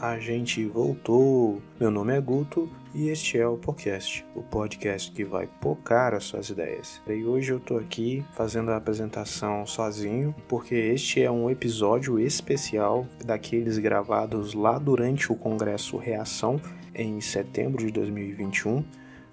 a gente voltou. Meu nome é Guto e este é o podcast, o podcast que vai pocar as suas ideias. E hoje eu tô aqui fazendo a apresentação sozinho, porque este é um episódio especial daqueles gravados lá durante o Congresso Reação em setembro de 2021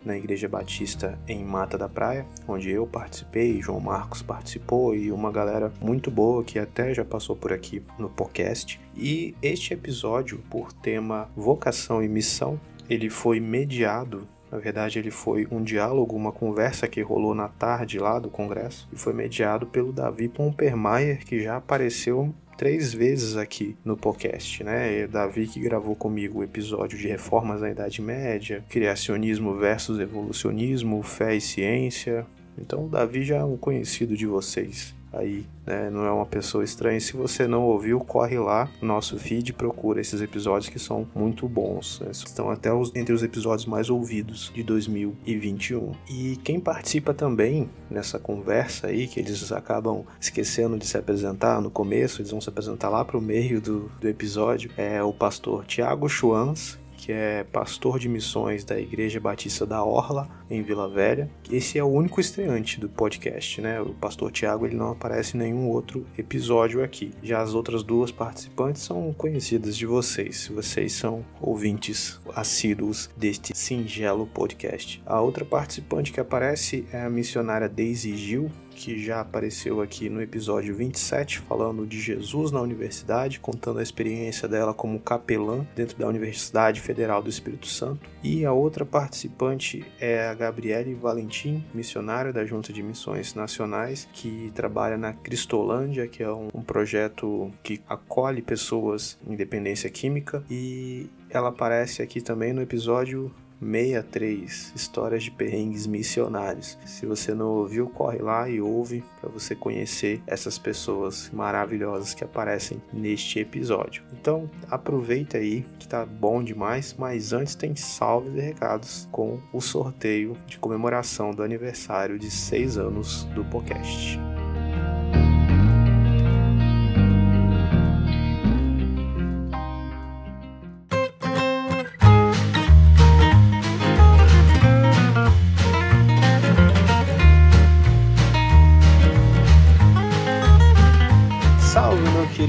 na Igreja Batista em Mata da Praia, onde eu participei, João Marcos participou e uma galera muito boa que até já passou por aqui no podcast. E este episódio, por tema vocação e missão, ele foi mediado na verdade, ele foi um diálogo, uma conversa que rolou na tarde lá do Congresso e foi mediado pelo Davi Pompermayer, que já apareceu três vezes aqui no podcast, né? Davi que gravou comigo o episódio de reformas na Idade Média, criacionismo versus evolucionismo, fé e ciência. Então, o Davi já é um conhecido de vocês aí, né? Não é uma pessoa estranha. Se você não ouviu, corre lá no nosso feed procura esses episódios que são muito bons. Né? Estão até os, entre os episódios mais ouvidos de 2021. E quem participa também nessa conversa aí, que eles acabam esquecendo de se apresentar no começo, eles vão se apresentar lá para o meio do, do episódio, é o pastor Tiago Schwanz, que é pastor de missões da Igreja Batista da Orla, em Vila Velha. Esse é o único estreante do podcast, né? O pastor Tiago ele não aparece em nenhum outro episódio aqui. Já as outras duas participantes são conhecidas de vocês, vocês são ouvintes assíduos deste singelo podcast. A outra participante que aparece é a missionária Daisy Gil, que já apareceu aqui no episódio 27, falando de Jesus na universidade, contando a experiência dela como capelã dentro da Universidade Federal do Espírito Santo. E a outra participante é a Gabriele Valentim, missionária da Junta de Missões Nacionais, que trabalha na Cristolândia, que é um, um projeto que acolhe pessoas em dependência química. E ela aparece aqui também no episódio 63 Histórias de Perrengues Missionários. Se você não ouviu, corre lá e ouve para você conhecer essas pessoas maravilhosas que aparecem neste episódio. Então, aproveita aí que tá bom demais, mas antes tem salves e recados com o sorteio de comemoração do aniversário de 6 anos do podcast.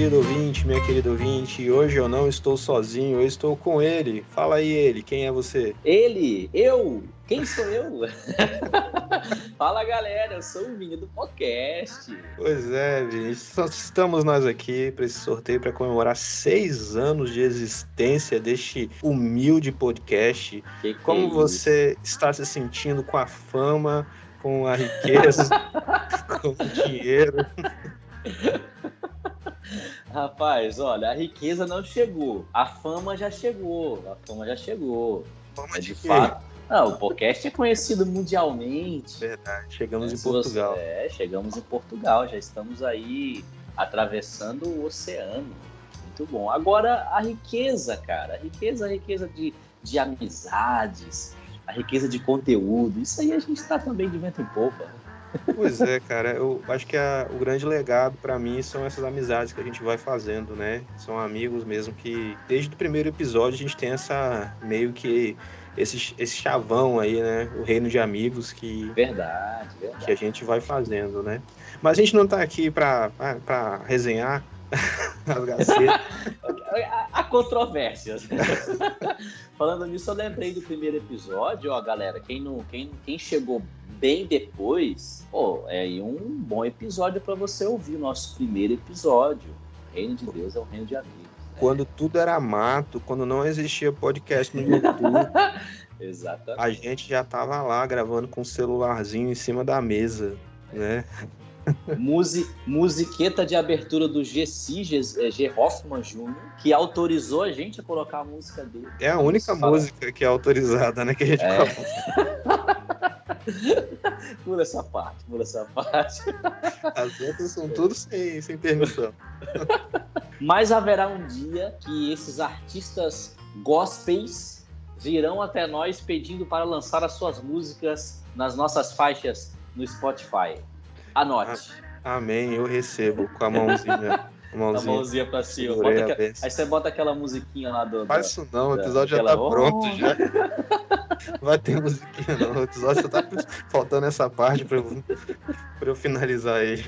Querido ouvinte, minha querida ouvinte. Hoje eu não estou sozinho, eu estou com ele. Fala aí, ele, quem é você? Ele, eu, quem sou eu? Fala galera, eu sou o Vinho do podcast. Pois é, Vini, só estamos nós aqui para esse sorteio para comemorar seis anos de existência deste humilde podcast. Que que Como é você está se sentindo com a fama, com a riqueza, com o dinheiro? Rapaz, olha, a riqueza não chegou, a fama já chegou, a fama já chegou. Fama Mas de de fato, não, o podcast é conhecido mundialmente. Verdade, chegamos É, em Portugal. É, chegamos em Portugal, já estamos aí atravessando o oceano. Muito bom. Agora, a riqueza, cara, a riqueza, a riqueza de, de amizades, a riqueza de conteúdo, isso aí a gente está também de vento em popa. Pois é, cara, eu acho que a- o grande legado pra mim são essas amizades que a gente vai fazendo, né? São amigos mesmo que desde o primeiro episódio a gente tem essa meio que esse, esse chavão aí, né? O reino de amigos que, Verdade, verdade. que a gente vai fazendo, né? Mas a gente não tá aqui pra, pra, pra resenhar as gacetas. Há- Há controvérsias. Falando nisso, eu lembrei do primeiro episódio, ó, galera. Quem, não, quem, quem chegou bem depois, pô, é um bom episódio para você ouvir o nosso primeiro episódio. O reino de Deus é o reino de amigos. né? quando tudo era mato, quando não existia podcast no YouTube, Exatamente. a gente já tava lá gravando com o celularzinho em cima da mesa, né? Musi, musiqueta de abertura do GC, G, é, G. Hoffman Jr., que autorizou a gente a colocar a música dele. É a única música que é autorizada, né? Que a gente é. Pula essa parte, pula essa parte. As outras são tudo sem, sem permissão. Mas haverá um dia que esses artistas gospels virão até nós pedindo para lançar as suas músicas nas nossas faixas no Spotify. Anote. Amém, eu recebo com a mãozinha. A mãozinha, a mãozinha pra cima. Bota que... Aí você bota aquela musiquinha lá do. Faz isso não, o episódio da... já tá pronto já. Vai ter musiquinha não. O episódio só tá faltando essa parte pra eu, pra eu finalizar ele.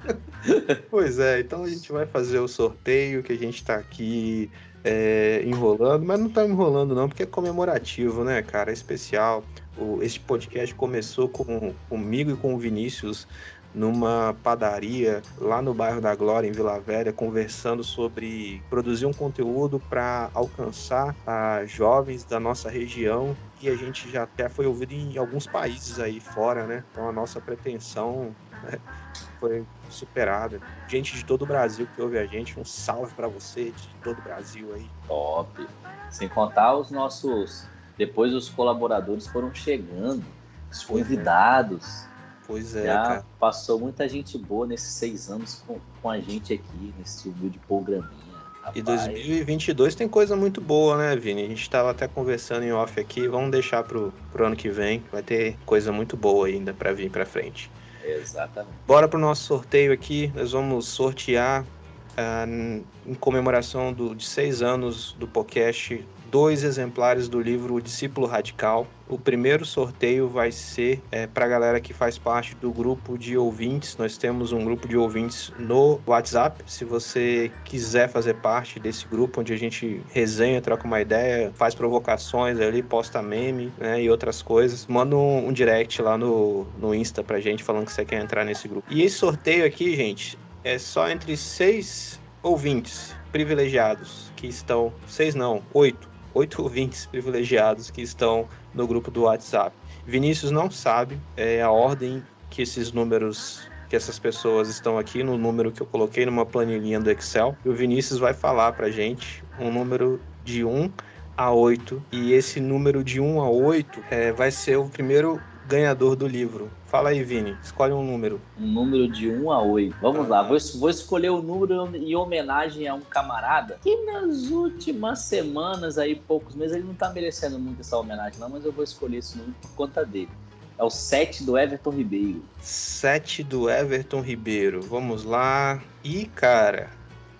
pois é, então a gente vai fazer o sorteio que a gente tá aqui é, enrolando, mas não tá enrolando não, porque é comemorativo, né, cara? É especial. O, este podcast começou com, comigo e com o Vinícius numa padaria lá no bairro da Glória, em Vila Velha, conversando sobre produzir um conteúdo para alcançar a jovens da nossa região que a gente já até foi ouvido em alguns países aí fora, né? Então a nossa pretensão né, foi superada. Gente de todo o Brasil que ouve a gente, um salve para você de todo o Brasil aí. Top. Sem contar os nossos. Depois os colaboradores foram chegando, os convidados. Pois é. Já cara. passou muita gente boa nesses seis anos com, com a gente aqui, nesse humilde programinha. Rapaz. E 2022 tem coisa muito boa, né, Vini? A gente estava até conversando em off aqui, vamos deixar pro, pro ano que vem, vai ter coisa muito boa ainda para vir para frente. Exatamente. Bora pro nosso sorteio aqui. Nós vamos sortear em comemoração do, de seis anos do podcast dois exemplares do livro O Discípulo Radical. O primeiro sorteio vai ser é, para a galera que faz parte do grupo de ouvintes. Nós temos um grupo de ouvintes no WhatsApp. Se você quiser fazer parte desse grupo, onde a gente resenha, troca uma ideia, faz provocações ali, posta meme né, e outras coisas, manda um, um direct lá no, no Insta pra gente falando que você quer entrar nesse grupo. E esse sorteio aqui, gente, é só entre seis ouvintes privilegiados que estão, seis não, oito oito ouvintes privilegiados que estão no grupo do WhatsApp. Vinícius não sabe é, a ordem que esses números que essas pessoas estão aqui no número que eu coloquei numa planilhinha do Excel. E o Vinícius vai falar pra gente um número de 1 a 8. E esse número de 1 a 8 é, vai ser o primeiro ganhador do livro. Fala aí, Vini. Escolhe um número. Um número de 1 a 8. Vamos ah. lá. Vou, vou escolher o um número em homenagem a um camarada que nas últimas semanas, aí, poucos meses, ele não tá merecendo muito essa homenagem, não, mas eu vou escolher esse número por conta dele. É o 7 do Everton Ribeiro. 7 do Everton Ribeiro. Vamos lá. E, cara,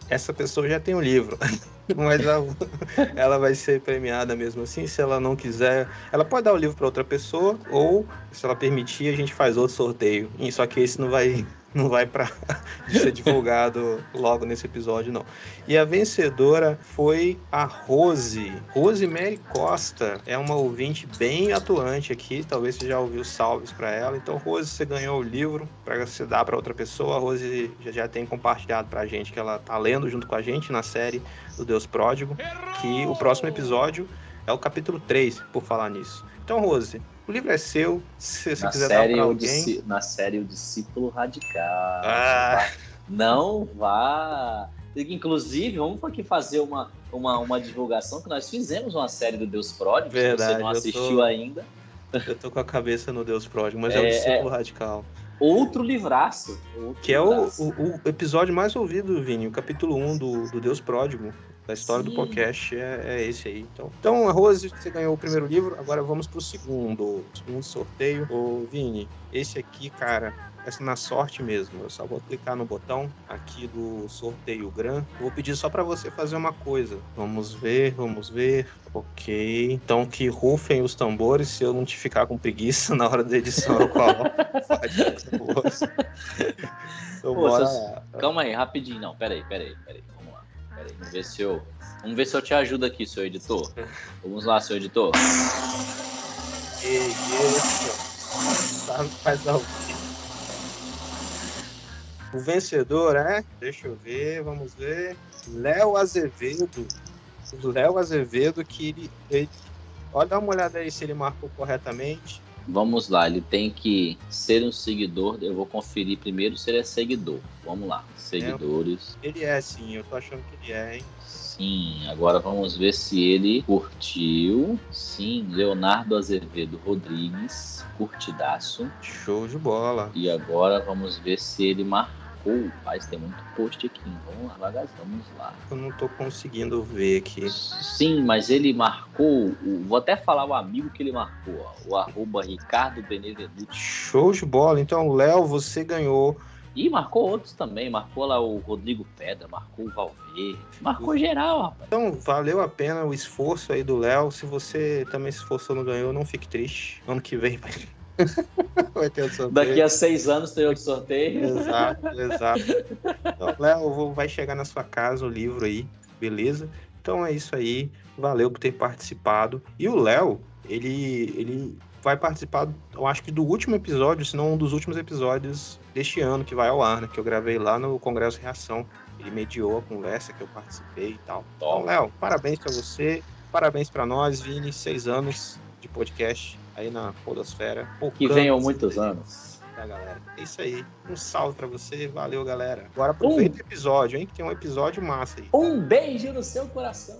essa pessoa já tem um livro. mas ela, ela, vai ser premiada mesmo assim. Se ela não quiser, ela pode dar o livro para outra pessoa, ou se ela permitir, a gente faz outro sorteio. Só que esse não vai não vai para ser divulgado logo nesse episódio, não. E a vencedora foi a Rose. Rose Mary Costa é uma ouvinte bem atuante aqui. Talvez você já ouviu salves para ela. Então, Rose, você ganhou o livro para você dar para outra pessoa. A Rose já, já tem compartilhado para a gente que ela tá lendo junto com a gente na série do Deus Pródigo. Que o próximo episódio é o capítulo 3, por falar nisso. Então, Rose, o livro é seu, se você na quiser série, dar pra alguém. na série O Discípulo Radical. Ah. Não vá. Inclusive, vamos aqui fazer uma, uma, uma divulgação que nós fizemos uma série do Deus Pródigo, se você não assistiu tô, ainda. Eu tô com a cabeça no Deus Pródigo, mas é, é o Discípulo é, Radical. Outro livraço. Outro que livraço. é o, o, o, episódio mais ouvido, Vini, o capítulo 1 do, do Deus Pródigo. A história Sim. do podcast é, é, esse aí. Então, então, Rose, você ganhou o primeiro livro, agora vamos pro segundo. Segundo sorteio. Ô, Vini, esse aqui, cara, é na sorte mesmo. Eu só vou clicar no botão aqui do sorteio Gran. Vou pedir só para você fazer uma coisa. Vamos ver, vamos ver. Ok. Então que rufem os tambores. Se eu não te ficar com preguiça na hora da edição, eu coloco. então, Pô, Calma aí, rapidinho. Não, peraí, peraí, peraí. Peraí, vamos ver se eu. Vamos ver se eu te ajudo aqui, seu editor. Vamos lá, seu editor. Faz O vencedor é, deixa eu ver, vamos ver. Léo Azevedo. Léo Azevedo, que ele, ele. Olha, dá uma olhada aí se ele marcou corretamente. Vamos lá, ele tem que ser um seguidor. Eu vou conferir primeiro se ele é seguidor. Vamos lá, seguidores. É, ele é sim, eu tô achando que ele é, hein? Sim, agora vamos ver se ele curtiu. Sim, Leonardo Azevedo Rodrigues, curtidaço. Show de bola. E agora vamos ver se ele marcou. Mas tem muito post aqui. Vamos lá, devagarzinho, vamos lá. Eu não tô conseguindo ver aqui. Sim, mas ele marcou. Vou até falar o amigo que ele marcou. Ó, o arroba Ricardo Benevenuto. Show de bola. Então, Léo, você ganhou e marcou outros também, marcou lá o Rodrigo Pedra, marcou o Valverde, marcou geral, rapaz. Então, valeu a pena o esforço aí do Léo. Se você também se esforçou e não ganhou, não fique triste. Ano que vem vai, vai ter outro sorteio. Daqui a seis anos tem outro sorteio. Exato, exato. Então, Léo, vai chegar na sua casa o livro aí, beleza? Então é isso aí. Valeu por ter participado. E o Léo, ele, ele vai participar, eu acho que do último episódio, se não um dos últimos episódios deste ano que vai ao ar, né? Que eu gravei lá no Congresso Reação. Ele mediou a conversa que eu participei e tal. Então, Léo, parabéns para você, parabéns para nós, Vini, seis anos de podcast aí na Podosfera. Que venham muitos anos. É, galera. É isso aí. Um salve para você. Valeu, galera. Agora aproveita um... o episódio, hein? Que tem um episódio massa aí. Um beijo no seu coração.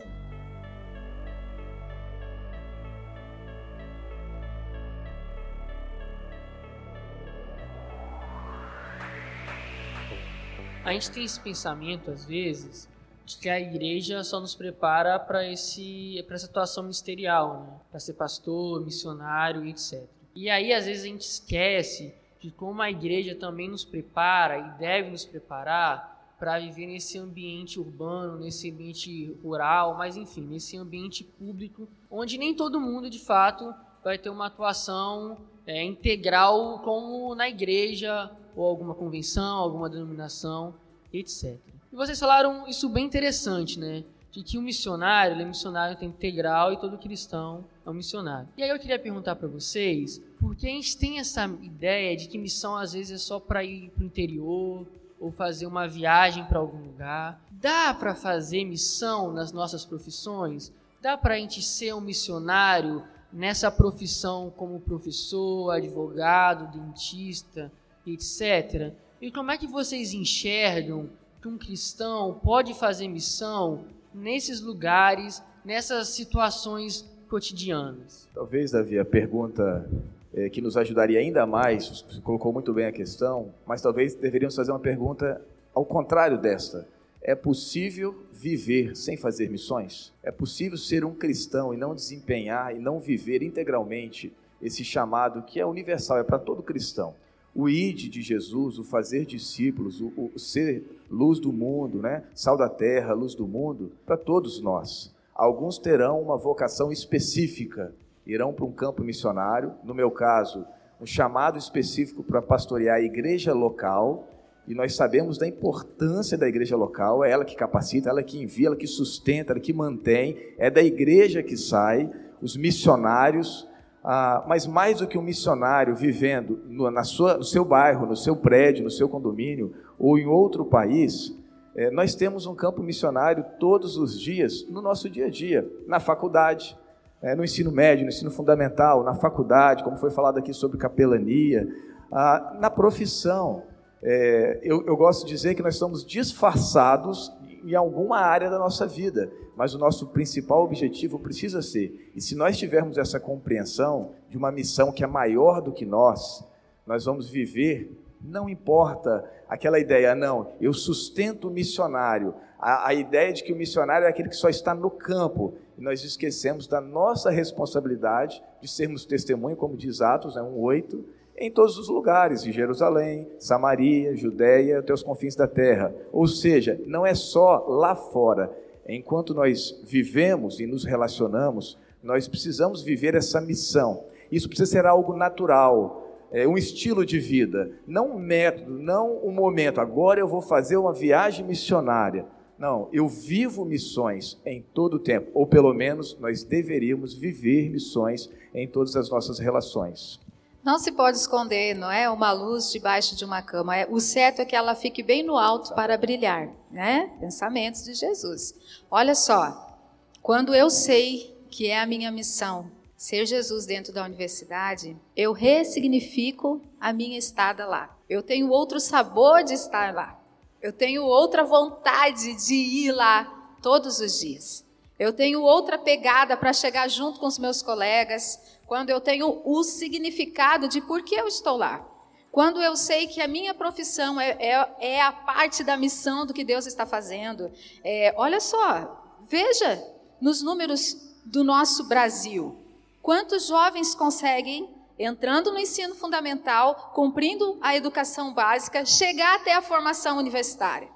A gente tem esse pensamento, às vezes, de que a igreja só nos prepara para essa situação ministerial, né? para ser pastor, missionário, etc. E aí, às vezes, a gente esquece de como a igreja também nos prepara e deve nos preparar para viver nesse ambiente urbano, nesse ambiente rural, mas enfim, nesse ambiente público, onde nem todo mundo, de fato, vai ter uma atuação é, integral como na igreja ou alguma convenção, alguma denominação, etc. E vocês falaram isso bem interessante, né? De que o missionário, ele é missionário integral e todo cristão é um missionário. E aí eu queria perguntar para vocês, porque a gente tem essa ideia de que missão às vezes é só para ir para o interior ou fazer uma viagem para algum lugar. Dá para fazer missão nas nossas profissões? Dá para a gente ser um missionário nessa profissão como professor, advogado, dentista, etc. E como é que vocês enxergam que um cristão pode fazer missão nesses lugares, nessas situações cotidianas? Talvez, Davi, a pergunta é, que nos ajudaria ainda mais, você colocou muito bem a questão, mas talvez deveríamos fazer uma pergunta ao contrário desta. É possível viver sem fazer missões? É possível ser um cristão e não desempenhar e não viver integralmente esse chamado que é universal, é para todo cristão? O id de Jesus, o fazer discípulos, o, o, ser luz do mundo, né? sal da terra, luz do mundo, para todos nós. Alguns terão uma vocação específica, irão para um campo missionário, no meu caso, um chamado específico para pastorear a igreja local, e nós sabemos da importância da igreja local, é ela que capacita, ela que envia, ela que sustenta, ela que mantém, é da igreja que sai os missionários, ah, mas mais do que um missionário vivendo no, na sua, no seu bairro, no seu prédio, no seu condomínio ou em outro país, é, nós temos um campo missionário todos os dias no nosso dia a dia, na faculdade, é, no ensino médio, no ensino fundamental, na faculdade, como foi falado aqui sobre capelania, ah, na profissão. É, eu, eu gosto de dizer que nós estamos disfarçados em alguma área da nossa vida, mas o nosso principal objetivo precisa ser, e se nós tivermos essa compreensão de uma missão que é maior do que nós, nós vamos viver, não importa aquela ideia, não, eu sustento o missionário, a, a ideia de que o missionário é aquele que só está no campo, e nós esquecemos da nossa responsabilidade de sermos testemunho, como diz Atos né, 1,8, em todos os lugares, em Jerusalém, Samaria, Judéia, até os confins da terra. Ou seja, não é só lá fora. Enquanto nós vivemos e nos relacionamos, nós precisamos viver essa missão. Isso precisa ser algo natural, é um estilo de vida, não um método, não um momento. Agora eu vou fazer uma viagem missionária. Não, eu vivo missões em todo o tempo, ou pelo menos nós deveríamos viver missões em todas as nossas relações. Não se pode esconder, não é? Uma luz debaixo de uma cama. É, o certo é que ela fique bem no alto para brilhar, né? Pensamentos de Jesus. Olha só, quando eu sei que é a minha missão ser Jesus dentro da universidade, eu ressignifico a minha estada lá. Eu tenho outro sabor de estar lá. Eu tenho outra vontade de ir lá todos os dias. Eu tenho outra pegada para chegar junto com os meus colegas, quando eu tenho o significado de por que eu estou lá. Quando eu sei que a minha profissão é, é, é a parte da missão do que Deus está fazendo. É, olha só, veja nos números do nosso Brasil. Quantos jovens conseguem, entrando no ensino fundamental, cumprindo a educação básica, chegar até a formação universitária?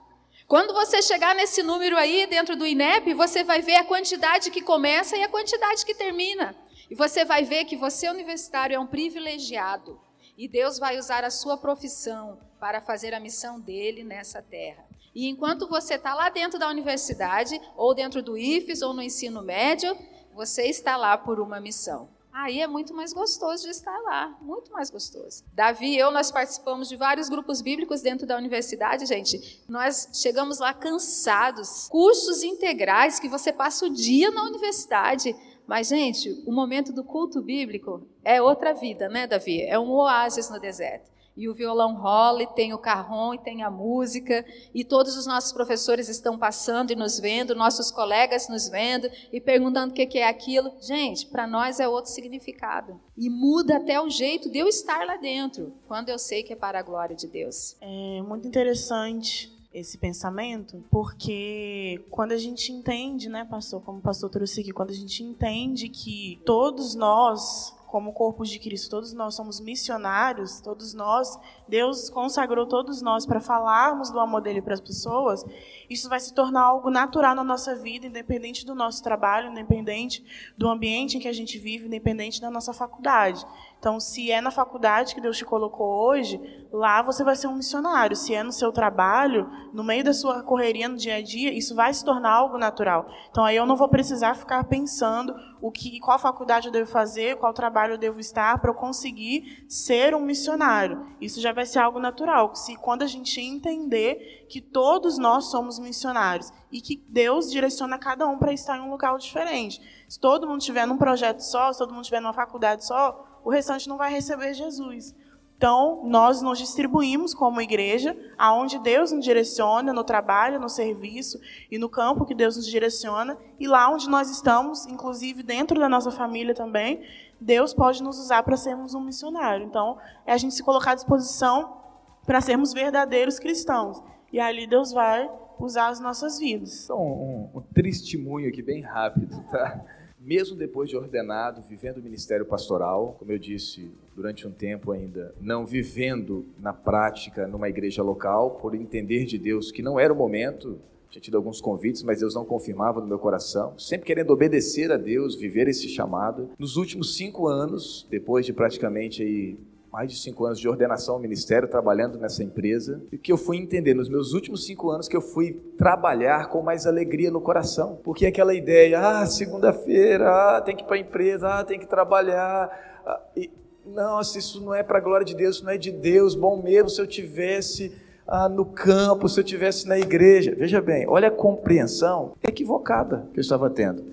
Quando você chegar nesse número aí dentro do INEP, você vai ver a quantidade que começa e a quantidade que termina. E você vai ver que você, universitário, é um privilegiado. E Deus vai usar a sua profissão para fazer a missão dele nessa terra. E enquanto você está lá dentro da universidade, ou dentro do IFES, ou no ensino médio, você está lá por uma missão. Aí é muito mais gostoso de estar lá, muito mais gostoso. Davi e eu, nós participamos de vários grupos bíblicos dentro da universidade, gente. Nós chegamos lá cansados. Cursos integrais que você passa o dia na universidade. Mas, gente, o momento do culto bíblico é outra vida, né, Davi? É um oásis no deserto e o violão rola, e tem o carrom, e tem a música, e todos os nossos professores estão passando e nos vendo, nossos colegas nos vendo e perguntando o que é aquilo. Gente, para nós é outro significado. E muda até o jeito de eu estar lá dentro, quando eu sei que é para a glória de Deus. É muito interessante esse pensamento, porque quando a gente entende, né, pastor, como o pastor trouxe aqui, quando a gente entende que todos nós como corpo de Cristo, todos nós somos missionários, todos nós, Deus consagrou todos nós para falarmos do amor dele para as pessoas, isso vai se tornar algo natural na nossa vida, independente do nosso trabalho, independente do ambiente em que a gente vive, independente da nossa faculdade. Então, se é na faculdade que Deus te colocou hoje, lá você vai ser um missionário. Se é no seu trabalho, no meio da sua correria no dia a dia, isso vai se tornar algo natural. Então, aí eu não vou precisar ficar pensando o que, qual faculdade eu devo fazer, qual trabalho eu devo estar para eu conseguir ser um missionário. Isso já vai ser algo natural. Se quando a gente entender que todos nós somos missionários e que Deus direciona cada um para estar em um local diferente. Se todo mundo estiver num projeto só, se todo mundo estiver numa faculdade só, o restante não vai receber Jesus. Então, nós nos distribuímos como igreja, aonde Deus nos direciona, no trabalho, no serviço e no campo que Deus nos direciona, e lá onde nós estamos, inclusive dentro da nossa família também, Deus pode nos usar para sermos um missionário. Então, é a gente se colocar à disposição para sermos verdadeiros cristãos. E ali Deus vai usar as nossas vidas. Um, um, um testemunho aqui bem rápido, tá? mesmo depois de ordenado, vivendo o ministério pastoral, como eu disse, durante um tempo ainda, não vivendo na prática numa igreja local, por entender de Deus que não era o momento, tinha tido alguns convites, mas Deus não confirmava no meu coração, sempre querendo obedecer a Deus, viver esse chamado. Nos últimos cinco anos, depois de praticamente aí mais de cinco anos de ordenação ao ministério, trabalhando nessa empresa, e que eu fui entender nos meus últimos cinco anos que eu fui trabalhar com mais alegria no coração. Porque aquela ideia, ah, segunda-feira, ah, tem que ir para a empresa, ah, tem que trabalhar. Ah, e, nossa, isso não é para a glória de Deus, isso não é de Deus. Bom mesmo se eu tivesse ah, no campo, se eu tivesse na igreja. Veja bem, olha a compreensão equivocada que eu estava tendo.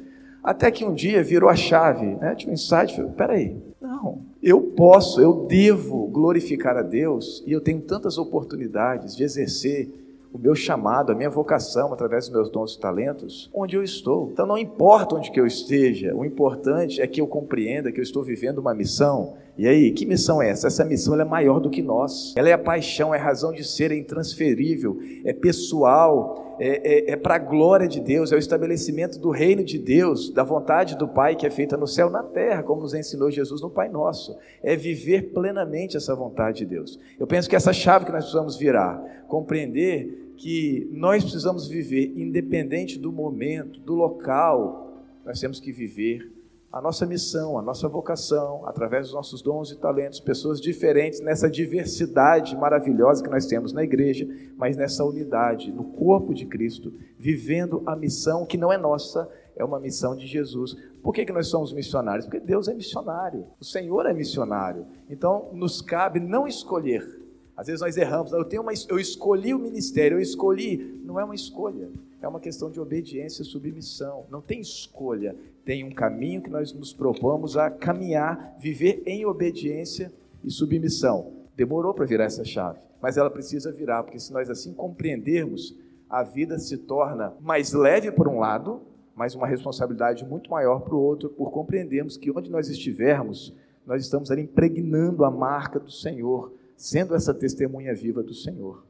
Até que um dia virou a chave, né? Tinha um insight, falei, peraí, não, eu posso, eu devo glorificar a Deus e eu tenho tantas oportunidades de exercer o meu chamado, a minha vocação através dos meus dons e talentos, onde eu estou. Então não importa onde que eu esteja, o importante é que eu compreenda que eu estou vivendo uma missão. E aí, que missão é essa? Essa missão é maior do que nós. Ela é a paixão, é a razão de ser, é intransferível, é pessoal, é, é, é para a glória de Deus, é o estabelecimento do reino de Deus, da vontade do Pai que é feita no céu, na terra, como nos ensinou Jesus no Pai Nosso. É viver plenamente essa vontade de Deus. Eu penso que essa chave que nós precisamos virar, compreender que nós precisamos viver, independente do momento, do local, nós temos que viver a nossa missão, a nossa vocação, através dos nossos dons e talentos, pessoas diferentes nessa diversidade maravilhosa que nós temos na igreja, mas nessa unidade, no corpo de Cristo, vivendo a missão que não é nossa, é uma missão de Jesus. Por que, que nós somos missionários? Porque Deus é missionário, o Senhor é missionário. Então, nos cabe não escolher, às vezes nós erramos, eu, tenho uma, eu escolhi o ministério, eu escolhi. Não é uma escolha, é uma questão de obediência e submissão. Não tem escolha. Tem um caminho que nós nos propomos a caminhar, viver em obediência e submissão. Demorou para virar essa chave, mas ela precisa virar, porque se nós assim compreendermos, a vida se torna mais leve por um lado, mas uma responsabilidade muito maior para o outro, por compreendermos que onde nós estivermos, nós estamos ali impregnando a marca do Senhor, sendo essa testemunha viva do Senhor.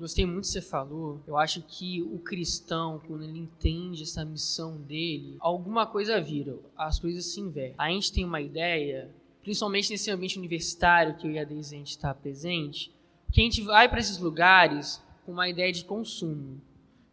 Gostei muito que você falou. Eu acho que o cristão, quando ele entende essa missão dele, alguma coisa vira, as coisas se invertem. A gente tem uma ideia, principalmente nesse ambiente universitário que eu e a gente está presente, que a gente vai para esses lugares com uma ideia de consumo.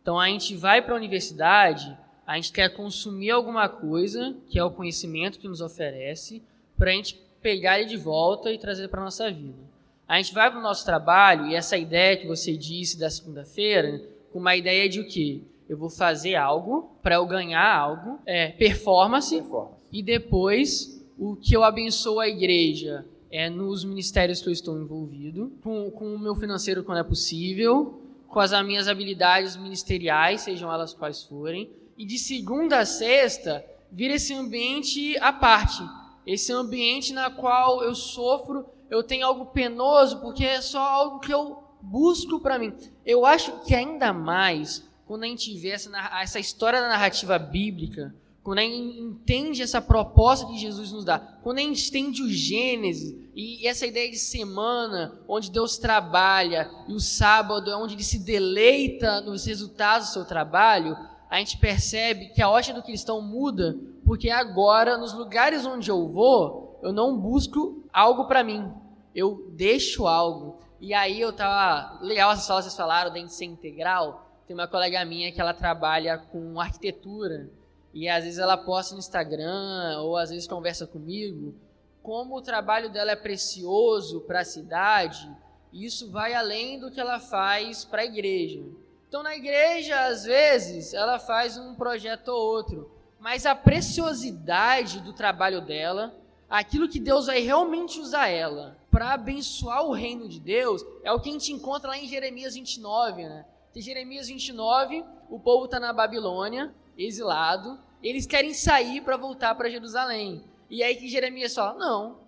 Então a gente vai para a universidade, a gente quer consumir alguma coisa, que é o conhecimento que nos oferece, para a gente pegar ele de volta e trazer para nossa vida. A gente vai para o nosso trabalho e essa ideia que você disse da segunda-feira, com uma ideia de o quê? Eu vou fazer algo para eu ganhar algo, é performance, performance, e depois o que eu abençoo a igreja é nos ministérios que eu estou envolvido, com, com o meu financeiro quando é possível, com as minhas habilidades ministeriais, sejam elas quais forem, e de segunda a sexta vira esse ambiente à parte, esse ambiente na qual eu sofro, eu tenho algo penoso, porque é só algo que eu busco para mim. Eu acho que ainda mais quando a gente vê essa, essa história da narrativa bíblica, quando a gente entende essa proposta que Jesus nos dá, quando a gente entende o Gênesis e essa ideia de semana, onde Deus trabalha, e o sábado é onde ele se deleita nos resultados do seu trabalho, a gente percebe que a ótica do cristão muda, porque agora, nos lugares onde eu vou, eu não busco algo para mim, eu deixo algo. E aí eu tava. Legal essas falas que vocês falaram ser integral. Tem uma colega minha que ela trabalha com arquitetura. E às vezes ela posta no Instagram, ou às vezes conversa comigo, como o trabalho dela é precioso para a cidade, isso vai além do que ela faz para a igreja. Então, na igreja, às vezes, ela faz um projeto ou outro, mas a preciosidade do trabalho dela, aquilo que Deus vai realmente usar ela para abençoar o reino de Deus, é o que a gente encontra lá em Jeremias 29, né? Em Jeremias 29, o povo está na Babilônia, exilado, eles querem sair para voltar para Jerusalém. E aí que Jeremias fala: não,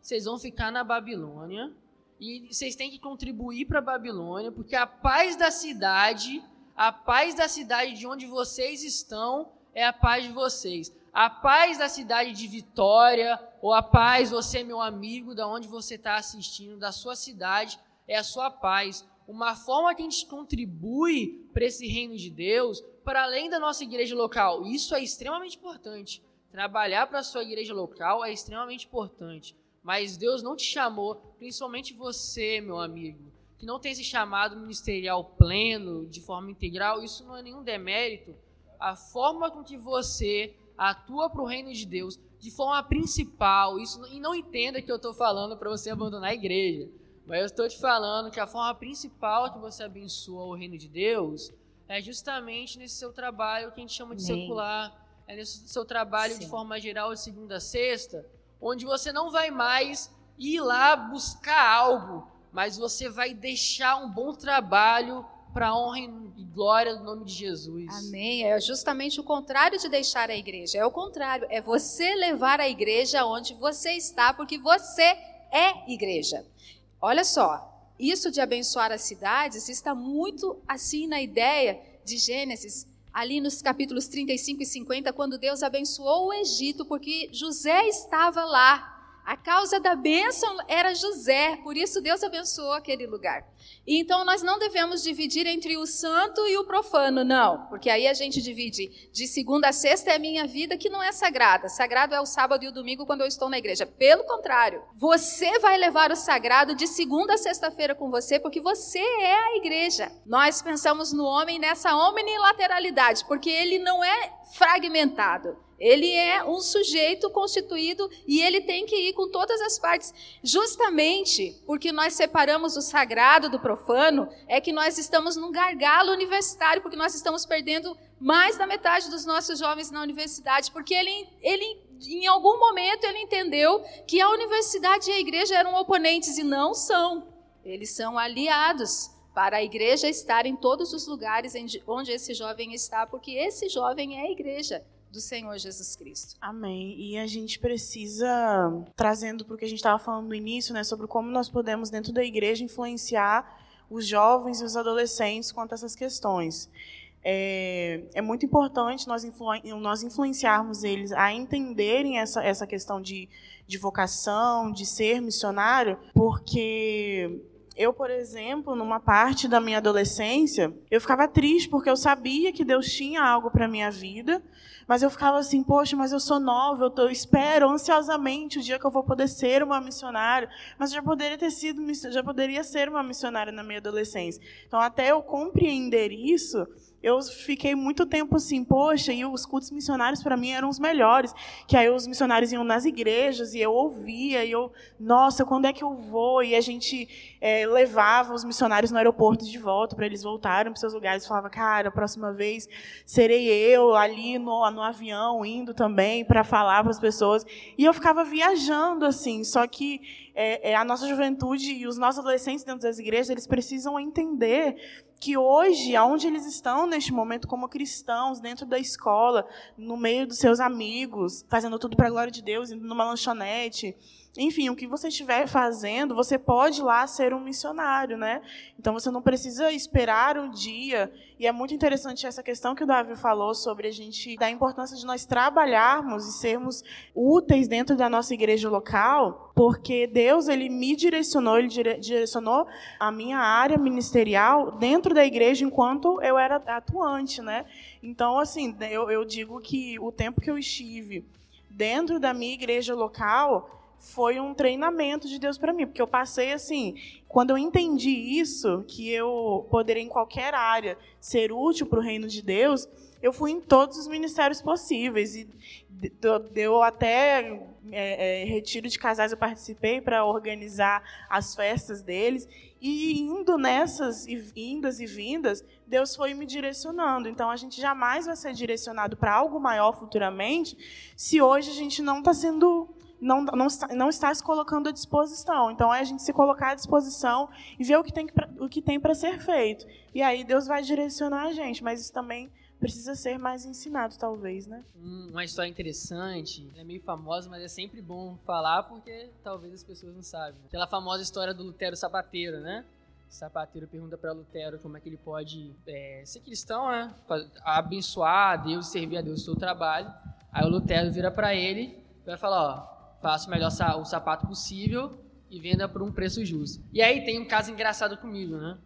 vocês vão ficar na Babilônia, e vocês têm que contribuir para a Babilônia, porque a paz da cidade, a paz da cidade de onde vocês estão, é a paz de vocês. A paz da cidade de Vitória, ou a paz, você, meu amigo, da onde você está assistindo, da sua cidade, é a sua paz. Uma forma que a gente contribui para esse reino de Deus, para além da nossa igreja local. Isso é extremamente importante. Trabalhar para a sua igreja local é extremamente importante. Mas Deus não te chamou, principalmente você, meu amigo, que não tem esse chamado ministerial pleno, de forma integral, isso não é nenhum demérito. A forma com que você atua para o reino de Deus, de forma principal, isso, e não entenda que eu estou falando para você abandonar a igreja, mas eu estou te falando que a forma principal que você abençoa o reino de Deus é justamente nesse seu trabalho que a gente chama de Amém. secular, é nesse seu trabalho Sim. de forma geral de segunda a sexta, onde você não vai mais ir lá buscar algo, mas você vai deixar um bom trabalho para honra e glória do nome de Jesus. Amém. É justamente o contrário de deixar a igreja. É o contrário. É você levar a igreja onde você está, porque você é igreja. Olha só, isso de abençoar as cidades está muito assim na ideia de Gênesis ali nos capítulos 35 e 50, quando Deus abençoou o Egito, porque José estava lá. A causa da bênção era José, por isso Deus abençoou aquele lugar. E então nós não devemos dividir entre o santo e o profano, não, porque aí a gente divide de segunda a sexta é a minha vida que não é sagrada. Sagrado é o sábado e o domingo quando eu estou na igreja. Pelo contrário, você vai levar o sagrado de segunda a sexta-feira com você, porque você é a igreja. Nós pensamos no homem nessa omnilateralidade, porque ele não é fragmentado. Ele é um sujeito constituído e ele tem que ir com todas as partes. Justamente porque nós separamos o sagrado do profano, é que nós estamos num gargalo universitário, porque nós estamos perdendo mais da metade dos nossos jovens na universidade, porque ele, ele em algum momento ele entendeu que a universidade e a igreja eram oponentes e não são. Eles são aliados para a igreja estar em todos os lugares onde esse jovem está, porque esse jovem é a igreja do Senhor Jesus Cristo. Amém. E a gente precisa, trazendo para o que a gente estava falando no início, né, sobre como nós podemos, dentro da igreja, influenciar os jovens e os adolescentes quanto a essas questões. É, é muito importante nós, influ, nós influenciarmos eles a entenderem essa, essa questão de, de vocação, de ser missionário, porque eu, por exemplo, numa parte da minha adolescência, eu ficava triste porque eu sabia que Deus tinha algo para minha vida, mas eu ficava assim, poxa, mas eu sou nova, eu, tô, eu espero ansiosamente o dia que eu vou poder ser uma missionária, mas já poderia ter sido, já poderia ser uma missionária na minha adolescência. Então, até eu compreender isso, eu fiquei muito tempo assim, poxa, e os cultos missionários para mim eram os melhores. Que aí os missionários iam nas igrejas e eu ouvia, e eu, nossa, quando é que eu vou? E a gente é, levava os missionários no aeroporto de volta para eles voltarem para seus lugares. Falava, cara, a próxima vez serei eu ali no, no avião indo também para falar para as pessoas. E eu ficava viajando assim, só que é, é, a nossa juventude e os nossos adolescentes dentro das igrejas, eles precisam entender que hoje, aonde eles estão neste momento como cristãos, dentro da escola, no meio dos seus amigos, fazendo tudo para a glória de Deus, indo numa lanchonete, enfim, o que você estiver fazendo, você pode lá ser um missionário, né? Então você não precisa esperar um dia. E é muito interessante essa questão que o Davi falou sobre a gente da importância de nós trabalharmos e sermos úteis dentro da nossa igreja local, porque Deus ele me direcionou, ele direcionou a minha área ministerial dentro da igreja enquanto eu era atuante, né? Então assim, eu, eu digo que o tempo que eu estive dentro da minha igreja local foi um treinamento de Deus para mim, porque eu passei assim, quando eu entendi isso, que eu poderia em qualquer área ser útil para o reino de Deus, eu fui em todos os ministérios possíveis e deu até é, é, retiro de casais eu participei para organizar as festas deles e indo nessas indas e vindas Deus foi me direcionando. Então a gente jamais vai ser direcionado para algo maior futuramente se hoje a gente não está sendo não, não, não está se colocando à disposição. Então, é a gente se colocar à disposição e ver o que tem, o que tem para ser feito. E aí Deus vai direcionar a gente, mas isso também precisa ser mais ensinado, talvez, né? Uma história interessante, é meio famosa, mas é sempre bom falar porque talvez as pessoas não sabem. Aquela famosa história do Lutero Sapateiro, né? Sapateiro pergunta para Lutero como é que ele pode é, ser cristão, né? Abençoar a Deus, servir a Deus no seu trabalho. Aí o Lutero vira para ele e vai falar, ó, faça o melhor o sapato possível e venda por um preço justo. E aí tem um caso engraçado comigo, né?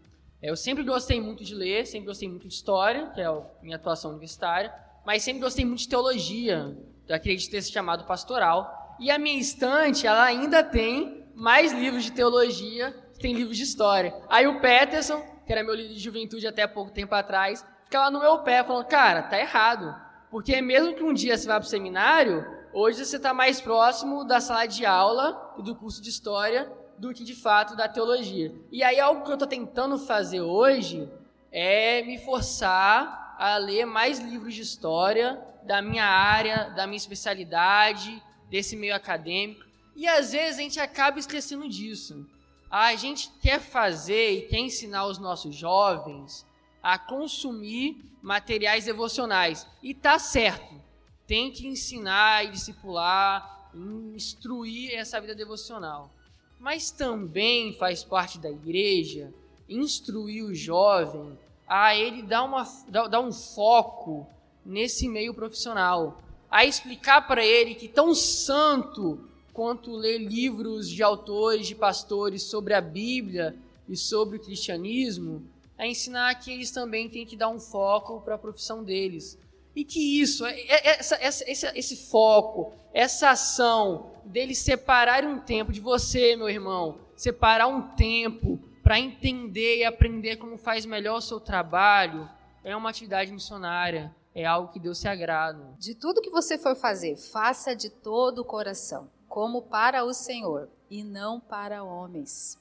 Eu sempre gostei muito de ler, sempre gostei muito de história, que é a minha atuação universitária, mas sempre gostei muito de teologia. Eu acredito ter esse chamado pastoral. E a minha estante, ela ainda tem mais livros de teologia, tem livros de história. Aí o Peterson, que era meu líder de juventude até pouco tempo atrás, ficava no meu pé falando: "Cara, tá errado". Porque mesmo que um dia você vá para o seminário, Hoje você está mais próximo da sala de aula e do curso de história do que de fato da teologia. E aí algo que eu estou tentando fazer hoje é me forçar a ler mais livros de história da minha área, da minha especialidade, desse meio acadêmico. E às vezes a gente acaba esquecendo disso. A gente quer fazer e quer ensinar os nossos jovens a consumir materiais devocionais. E tá certo tem que ensinar e discipular, instruir essa vida devocional. Mas também faz parte da igreja instruir o jovem a ele dar, uma, dar, um foco nesse meio profissional, a explicar para ele que tão santo quanto ler livros de autores, de pastores sobre a Bíblia e sobre o cristianismo, é ensinar que eles também têm que dar um foco para a profissão deles, e que isso, é, é, essa, essa, esse, esse foco, essa ação deles separarem um tempo de você, meu irmão, separar um tempo para entender e aprender como faz melhor o seu trabalho, é uma atividade missionária, é algo que Deus se agrada. De tudo que você for fazer, faça de todo o coração, como para o Senhor e não para homens.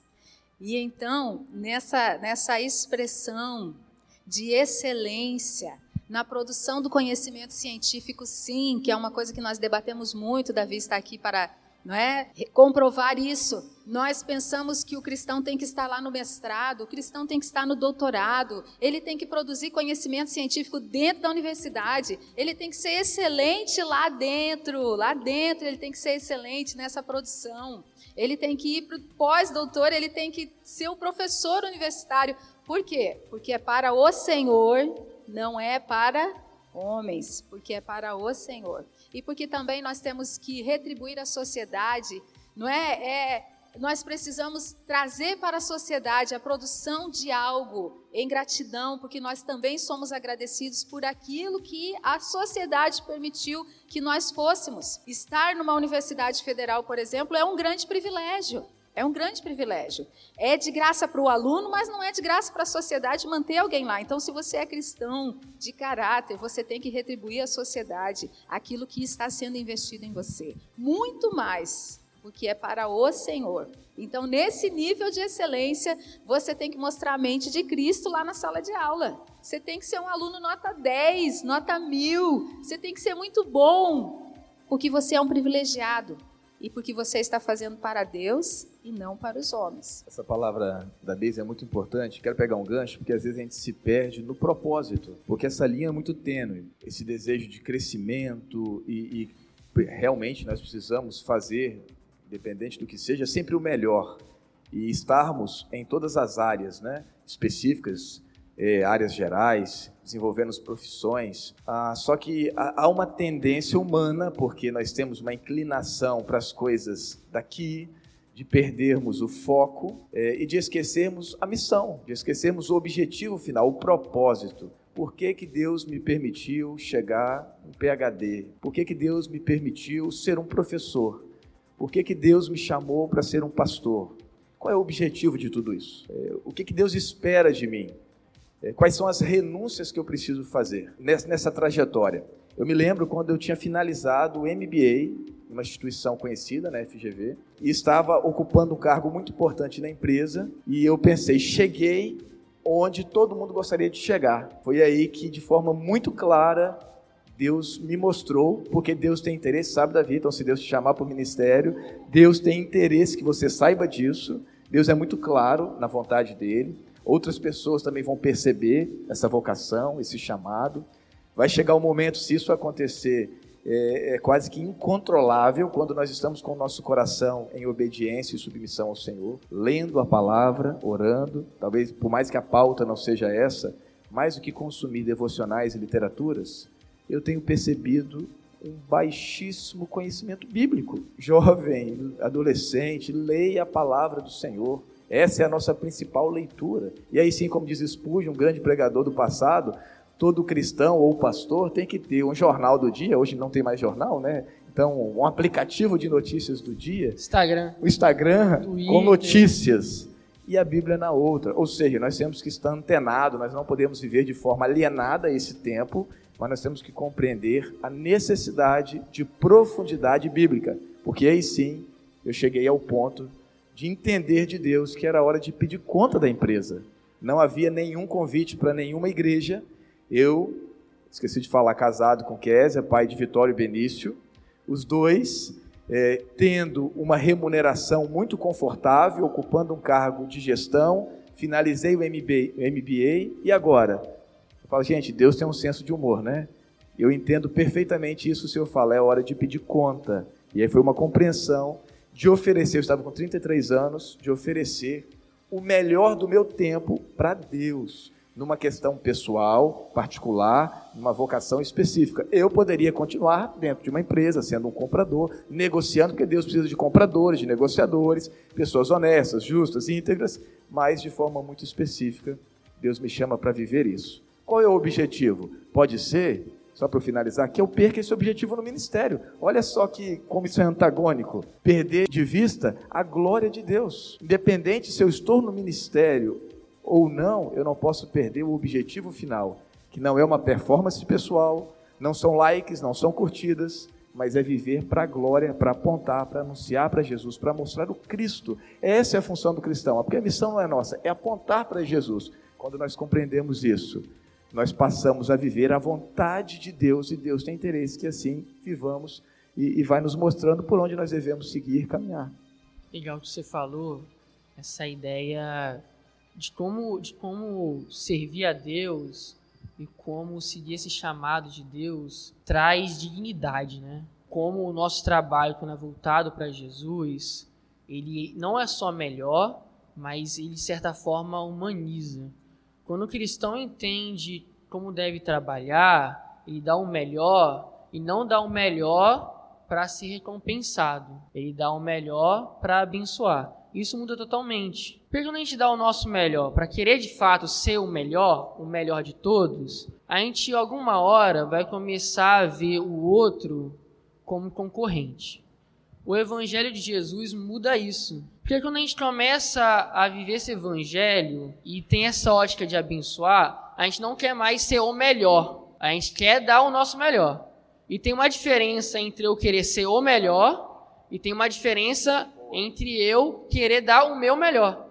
E então, nessa, nessa expressão de excelência, na produção do conhecimento científico, sim, que é uma coisa que nós debatemos muito, Davi está aqui para não é? Comprovar isso. Nós pensamos que o cristão tem que estar lá no mestrado, o cristão tem que estar no doutorado, ele tem que produzir conhecimento científico dentro da universidade, ele tem que ser excelente lá dentro, lá dentro ele tem que ser excelente nessa produção. Ele tem que ir para o pós-doutor, ele tem que ser o professor universitário. Por quê? Porque é para o Senhor, não é para homens, porque é para o Senhor. E porque também nós temos que retribuir a sociedade, não é? É nós precisamos trazer para a sociedade a produção de algo em gratidão, porque nós também somos agradecidos por aquilo que a sociedade permitiu que nós fôssemos. Estar numa universidade federal, por exemplo, é um grande privilégio. É um grande privilégio. É de graça para o aluno, mas não é de graça para a sociedade manter alguém lá. Então, se você é cristão de caráter, você tem que retribuir à sociedade aquilo que está sendo investido em você. Muito mais porque é para o Senhor. Então, nesse nível de excelência, você tem que mostrar a mente de Cristo lá na sala de aula. Você tem que ser um aluno nota 10, nota 1000. Você tem que ser muito bom, porque você é um privilegiado e porque você está fazendo para Deus e não para os homens. Essa palavra da Deise é muito importante. Quero pegar um gancho, porque às vezes a gente se perde no propósito, porque essa linha é muito tênue. Esse desejo de crescimento e, e realmente nós precisamos fazer independente do que seja, sempre o melhor. E estarmos em todas as áreas né, específicas, é, áreas gerais, desenvolvendo as profissões. Ah, só que há uma tendência humana, porque nós temos uma inclinação para as coisas daqui, de perdermos o foco é, e de esquecermos a missão, de esquecermos o objetivo final, o propósito. Por que, que Deus me permitiu chegar no PhD? Por que, que Deus me permitiu ser um professor? Por que, que Deus me chamou para ser um pastor? Qual é o objetivo de tudo isso? É, o que, que Deus espera de mim? É, quais são as renúncias que eu preciso fazer nessa, nessa trajetória? Eu me lembro quando eu tinha finalizado o MBA, uma instituição conhecida, né, FGV, e estava ocupando um cargo muito importante na empresa, e eu pensei, cheguei onde todo mundo gostaria de chegar. Foi aí que, de forma muito clara, Deus me mostrou, porque Deus tem interesse, sabe, Davi? Então, se Deus te chamar para o ministério, Deus tem interesse que você saiba disso. Deus é muito claro na vontade dele. Outras pessoas também vão perceber essa vocação, esse chamado. Vai chegar um momento, se isso acontecer, é, é, quase que incontrolável quando nós estamos com o nosso coração em obediência e submissão ao Senhor, lendo a palavra, orando. Talvez, por mais que a pauta não seja essa, mais do que consumir devocionais e literaturas, eu tenho percebido um baixíssimo conhecimento bíblico. Jovem, adolescente, leia a palavra do Senhor. Essa é a nossa principal leitura. E aí sim, como diz Spurgeon, um grande pregador do passado, todo cristão ou pastor tem que ter um jornal do dia. Hoje não tem mais jornal, né? Então, um aplicativo de notícias do dia. Instagram. O Instagram Twitter. com notícias. E a Bíblia na outra. Ou seja, nós temos que estar antenados, nós não podemos viver de forma alienada a esse tempo mas nós temos que compreender a necessidade de profundidade bíblica, porque aí sim eu cheguei ao ponto de entender de Deus que era hora de pedir conta da empresa. Não havia nenhum convite para nenhuma igreja. Eu, esqueci de falar, casado com Késia, pai de Vitório e Benício, os dois é, tendo uma remuneração muito confortável, ocupando um cargo de gestão, finalizei o MBA, MBA e agora eu falo, gente, Deus tem um senso de humor, né? Eu entendo perfeitamente isso se eu falar, é hora de pedir conta. E aí foi uma compreensão de oferecer, eu estava com 33 anos, de oferecer o melhor do meu tempo para Deus, numa questão pessoal, particular, numa vocação específica. Eu poderia continuar dentro de uma empresa, sendo um comprador, negociando, porque Deus precisa de compradores, de negociadores, pessoas honestas, justas, íntegras, mas de forma muito específica, Deus me chama para viver isso. Qual é o objetivo? Pode ser, só para finalizar, que eu perca esse objetivo no ministério. Olha só que como isso é antagônico. Perder de vista a glória de Deus. Independente se eu estou no ministério ou não, eu não posso perder o objetivo final, que não é uma performance pessoal, não são likes, não são curtidas, mas é viver para a glória, para apontar, para anunciar para Jesus, para mostrar o Cristo. Essa é a função do cristão, porque a missão não é nossa, é apontar para Jesus. Quando nós compreendemos isso, nós passamos a viver a vontade de Deus e Deus tem interesse que assim vivamos e, e vai nos mostrando por onde nós devemos seguir caminhar. Legal que você falou, essa ideia de como, de como servir a Deus e como seguir esse chamado de Deus traz dignidade, né? Como o nosso trabalho, quando é voltado para Jesus, ele não é só melhor, mas ele, de certa forma, humaniza. Quando o cristão entende como deve trabalhar, ele dá o melhor e não dá o melhor para ser recompensado. Ele dá o melhor para abençoar. Isso muda totalmente. Porque quando a gente dá o nosso melhor para querer de fato ser o melhor, o melhor de todos, a gente alguma hora vai começar a ver o outro como concorrente. O evangelho de Jesus muda isso. Porque quando a gente começa a viver esse evangelho e tem essa ótica de abençoar, a gente não quer mais ser o melhor. A gente quer dar o nosso melhor. E tem uma diferença entre eu querer ser o melhor e tem uma diferença entre eu querer dar o meu melhor.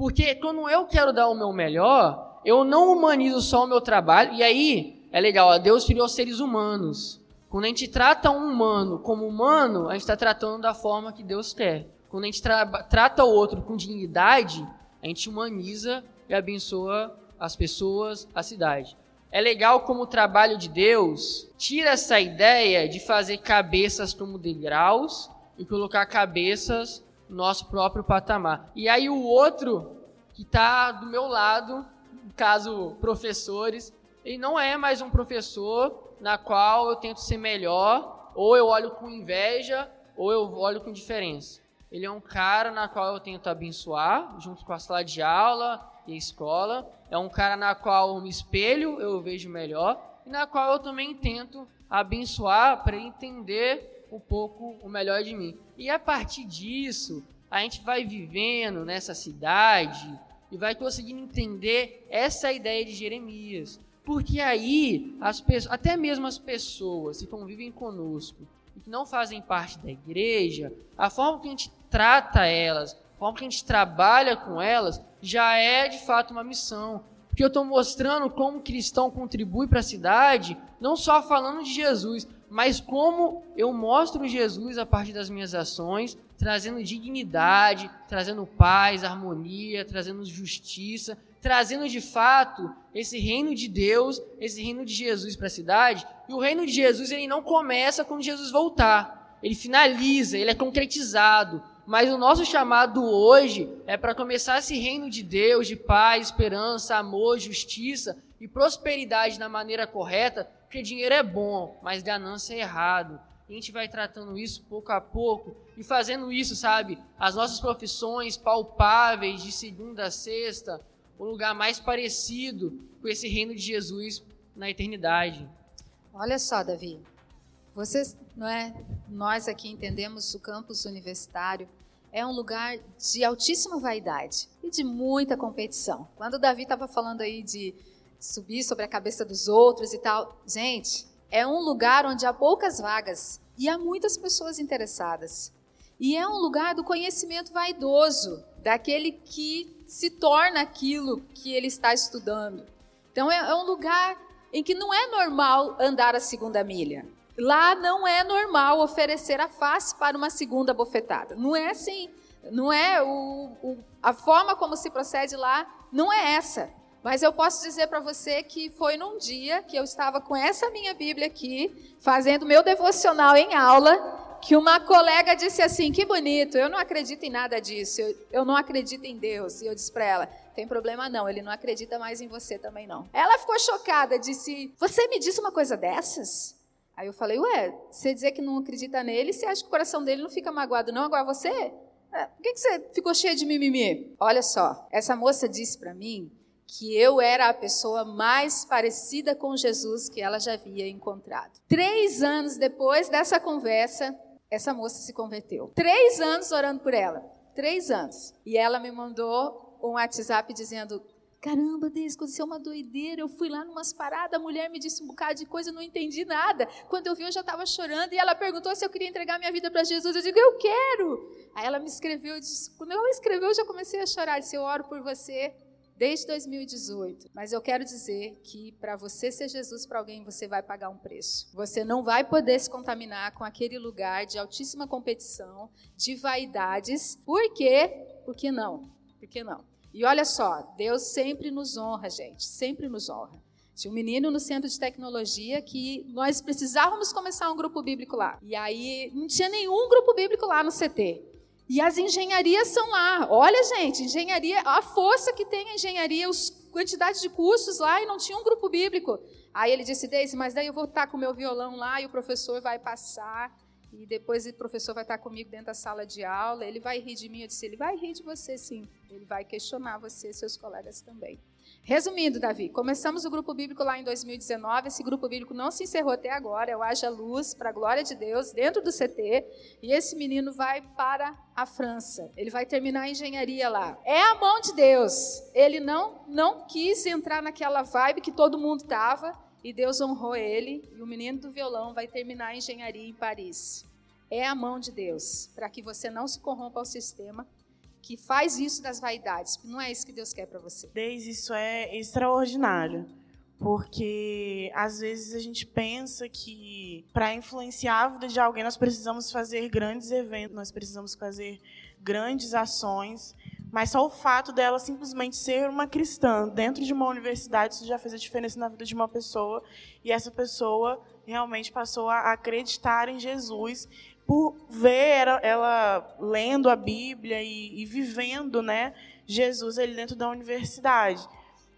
Porque quando eu quero dar o meu melhor, eu não humanizo só o meu trabalho. E aí, é legal, Deus criou seres humanos. Quando a gente trata um humano como humano, a gente está tratando da forma que Deus quer. Quando a gente tra trata o outro com dignidade, a gente humaniza e abençoa as pessoas, a cidade. É legal como o trabalho de Deus tira essa ideia de fazer cabeças como degraus e colocar cabeças nosso próprio patamar. E aí o outro que está do meu lado, no caso professores, ele não é mais um professor na qual eu tento ser melhor, ou eu olho com inveja, ou eu olho com diferença. Ele é um cara na qual eu tento abençoar, junto com a sala de aula e a escola. É um cara na qual eu me espelho, eu vejo melhor, e na qual eu também tento abençoar para entender um pouco o melhor de mim. E a partir disso, a gente vai vivendo nessa cidade e vai conseguindo entender essa ideia de Jeremias. Porque aí, as pessoas, até mesmo as pessoas que convivem conosco e que não fazem parte da igreja, a forma que a gente trata elas, a forma que a gente trabalha com elas, já é de fato uma missão. Porque eu estou mostrando como o cristão contribui para a cidade, não só falando de Jesus, mas como eu mostro Jesus a partir das minhas ações, trazendo dignidade, trazendo paz, harmonia, trazendo justiça, trazendo de fato esse reino de Deus, esse reino de Jesus para a cidade. E o reino de Jesus ele não começa quando Jesus voltar, ele finaliza, ele é concretizado. Mas o nosso chamado hoje é para começar esse reino de Deus, de paz, esperança, amor, justiça e prosperidade na maneira correta, porque dinheiro é bom, mas ganância é errado. E a gente vai tratando isso pouco a pouco e fazendo isso, sabe? As nossas profissões palpáveis de segunda a sexta, o lugar mais parecido com esse reino de Jesus na eternidade. Olha só, Davi. Vocês, não é? Nós aqui entendemos o campus universitário é um lugar de altíssima vaidade e de muita competição. Quando o Davi estava falando aí de subir sobre a cabeça dos outros e tal, gente, é um lugar onde há poucas vagas e há muitas pessoas interessadas. E é um lugar do conhecimento vaidoso, daquele que se torna aquilo que ele está estudando. Então é, é um lugar em que não é normal andar a segunda milha. Lá não é normal oferecer a face para uma segunda bofetada. Não é assim. Não é o, o, a forma como se procede lá, não é essa. Mas eu posso dizer para você que foi num dia que eu estava com essa minha Bíblia aqui, fazendo meu devocional em aula, que uma colega disse assim: Que bonito, eu não acredito em nada disso, eu, eu não acredito em Deus. E eu disse para ela: Tem problema não, ele não acredita mais em você também não. Ela ficou chocada, disse: Você me disse uma coisa dessas? Aí eu falei, ué, você dizer que não acredita nele, você acha que o coração dele não fica magoado, não? Agora você? É, por que, que você ficou cheia de mimimi? Olha só, essa moça disse para mim que eu era a pessoa mais parecida com Jesus que ela já havia encontrado. Três anos depois dessa conversa, essa moça se converteu. Três anos orando por ela. Três anos. E ela me mandou um WhatsApp dizendo: Caramba, Deus, aconteceu uma doideira. Eu fui lá numas paradas, a mulher me disse um bocado de coisa, eu não entendi nada. Quando eu vi, eu já estava chorando e ela perguntou se eu queria entregar minha vida para Jesus. Eu digo, eu quero. Aí ela me escreveu, disse, quando ela escreveu, eu já comecei a chorar. Disse, eu oro por você desde 2018. Mas eu quero dizer que para você ser Jesus para alguém, você vai pagar um preço. Você não vai poder se contaminar com aquele lugar de altíssima competição, de vaidades. Por quê? Por que não? Por que não? E olha só, Deus sempre nos honra, gente, sempre nos honra. Tinha um menino no centro de tecnologia que nós precisávamos começar um grupo bíblico lá. E aí não tinha nenhum grupo bíblico lá no CT. E as engenharias são lá. Olha, gente, engenharia, a força que tem a engenharia, os quantidade de cursos lá e não tinha um grupo bíblico. Aí ele disse, Deise, mas daí eu vou estar com o meu violão lá e o professor vai passar e depois o professor vai estar comigo dentro da sala de aula, ele vai rir de mim. Eu disse, ele vai rir de você sim. Ele vai questionar você e seus colegas também. Resumindo, Davi, começamos o grupo bíblico lá em 2019. Esse grupo bíblico não se encerrou até agora. O Haja Luz, para a glória de Deus, dentro do CT. E esse menino vai para a França. Ele vai terminar a engenharia lá. É a mão de Deus. Ele não, não quis entrar naquela vibe que todo mundo estava. E Deus honrou ele. E o menino do violão vai terminar a engenharia em Paris. É a mão de Deus, para que você não se corrompa ao sistema que faz isso das vaidades. Não é isso que Deus quer para você. Desde isso é extraordinário. Porque às vezes a gente pensa que para influenciar a vida de alguém nós precisamos fazer grandes eventos, nós precisamos fazer grandes ações, mas só o fato dela simplesmente ser uma cristã dentro de uma universidade isso já fez a diferença na vida de uma pessoa e essa pessoa realmente passou a acreditar em Jesus por ver ela lendo a Bíblia e, e vivendo, né, Jesus ali dentro da universidade.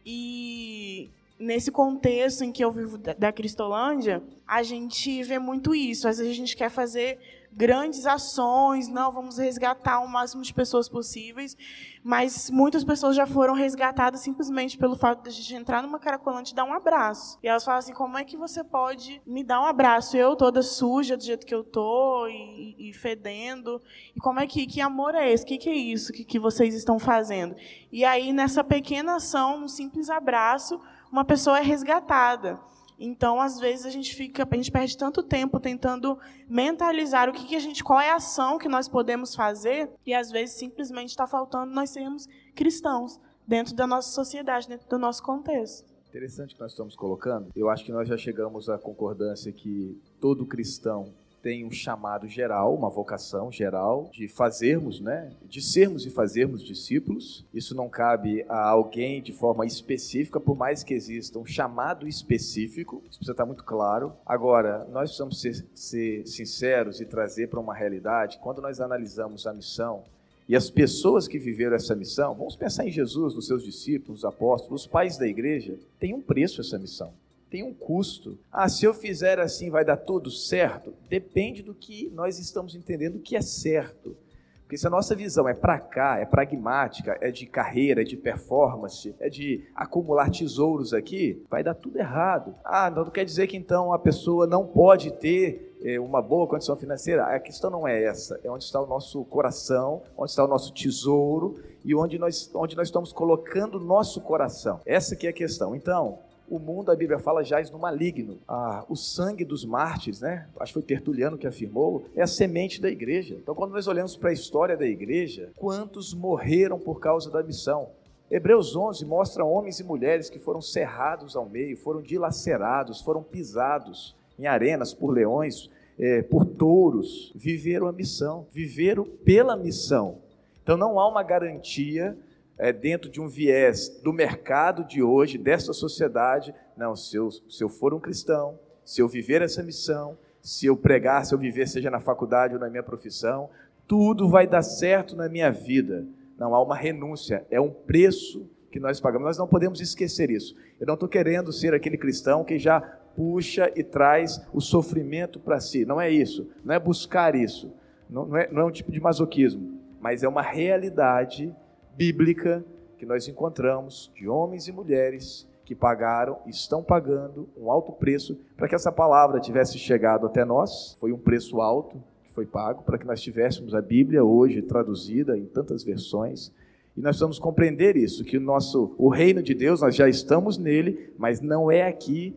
E nesse contexto em que eu vivo da Cristolândia, a gente vê muito isso. Às vezes a gente quer fazer grandes ações, não, vamos resgatar o máximo de pessoas possíveis, mas muitas pessoas já foram resgatadas simplesmente pelo fato de a gente entrar numa caracolante e dar um abraço. E elas falam assim, como é que você pode me dar um abraço? Eu toda suja do jeito que eu tô e, e fedendo, e como é que, que amor é esse? O que, que é isso que, que vocês estão fazendo? E aí, nessa pequena ação, num simples abraço, uma pessoa é resgatada. Então, às vezes a gente fica, a gente perde tanto tempo tentando mentalizar o que, que a gente, qual é a ação que nós podemos fazer, e às vezes simplesmente está faltando nós sermos cristãos dentro da nossa sociedade, dentro do nosso contexto. Interessante que nós estamos colocando. Eu acho que nós já chegamos à concordância que todo cristão tem um chamado geral, uma vocação geral de fazermos, né, de sermos e fazermos discípulos. Isso não cabe a alguém de forma específica, por mais que exista um chamado específico, isso precisa estar muito claro. Agora, nós precisamos ser, ser sinceros e trazer para uma realidade, quando nós analisamos a missão, e as pessoas que viveram essa missão, vamos pensar em Jesus, nos seus discípulos, os apóstolos, os pais da igreja, tem um preço essa missão tem um custo. Ah, se eu fizer assim vai dar tudo certo? Depende do que nós estamos entendendo que é certo. Porque se a nossa visão é para cá, é pragmática, é de carreira, é de performance, é de acumular tesouros aqui, vai dar tudo errado. Ah, não quer dizer que então a pessoa não pode ter eh, uma boa condição financeira. A questão não é essa, é onde está o nosso coração, onde está o nosso tesouro e onde nós, onde nós estamos colocando o nosso coração. Essa que é a questão. Então, o mundo, a Bíblia fala, jaz no maligno. Ah, o sangue dos mártires, né? Acho que foi Tertuliano que afirmou, é a semente da igreja. Então, quando nós olhamos para a história da igreja, quantos morreram por causa da missão? Hebreus 11 mostra homens e mulheres que foram cerrados ao meio, foram dilacerados, foram pisados em arenas por leões, é, por touros, viveram a missão, viveram pela missão. Então não há uma garantia é, dentro de um viés do mercado de hoje, dessa sociedade. Não, se eu, se eu for um cristão, se eu viver essa missão, se eu pregar, se eu viver, seja na faculdade ou na minha profissão, tudo vai dar certo na minha vida. Não há uma renúncia, é um preço que nós pagamos. Nós não podemos esquecer isso. Eu não estou querendo ser aquele cristão que já puxa e traz o sofrimento para si. Não é isso. Não é buscar isso. Não, não, é, não é um tipo de masoquismo. Mas é uma realidade bíblica que nós encontramos de homens e mulheres que pagaram estão pagando um alto preço para que essa palavra tivesse chegado até nós. Foi um preço alto que foi pago para que nós tivéssemos a Bíblia hoje traduzida em tantas versões. E nós precisamos compreender isso, que o nosso o reino de Deus, nós já estamos nele, mas não é aqui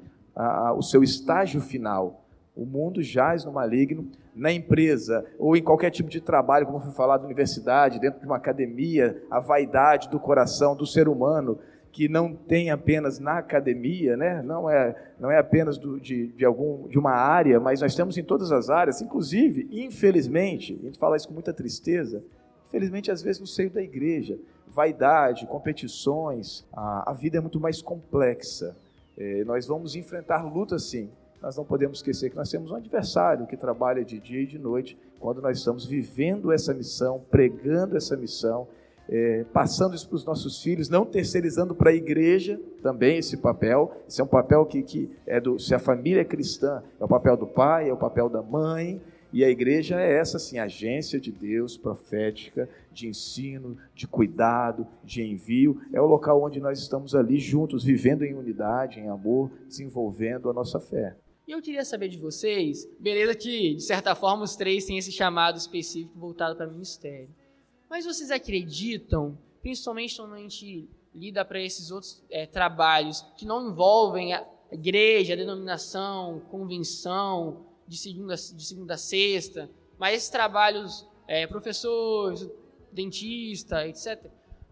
o seu estágio final. O mundo jaz no maligno, na empresa ou em qualquer tipo de trabalho, como foi falado universidade, dentro de uma academia, a vaidade do coração do ser humano que não tem apenas na academia, né? não, é, não é apenas do, de, de, algum, de uma área, mas nós temos em todas as áreas, inclusive, infelizmente, a gente fala isso com muita tristeza, infelizmente, às vezes, no seio da igreja, vaidade, competições, a, a vida é muito mais complexa. É, nós vamos enfrentar lutas, sim, nós não podemos esquecer que nós temos um adversário que trabalha de dia e de noite, quando nós estamos vivendo essa missão, pregando essa missão, é, passando isso para os nossos filhos, não terceirizando para a igreja também esse papel. Esse é um papel que, que é do. Se a família é cristã, é o papel do pai, é o papel da mãe. E a igreja é essa, assim, agência de Deus profética, de ensino, de cuidado, de envio. É o local onde nós estamos ali juntos, vivendo em unidade, em amor, desenvolvendo a nossa fé. E eu queria saber de vocês, beleza que, de certa forma, os três têm esse chamado específico voltado para ministério. Mas vocês acreditam, principalmente quando a gente lida para esses outros é, trabalhos que não envolvem a igreja, a denominação, convenção, de segunda, de segunda a sexta, mas esses trabalhos, é, professores, dentista, etc.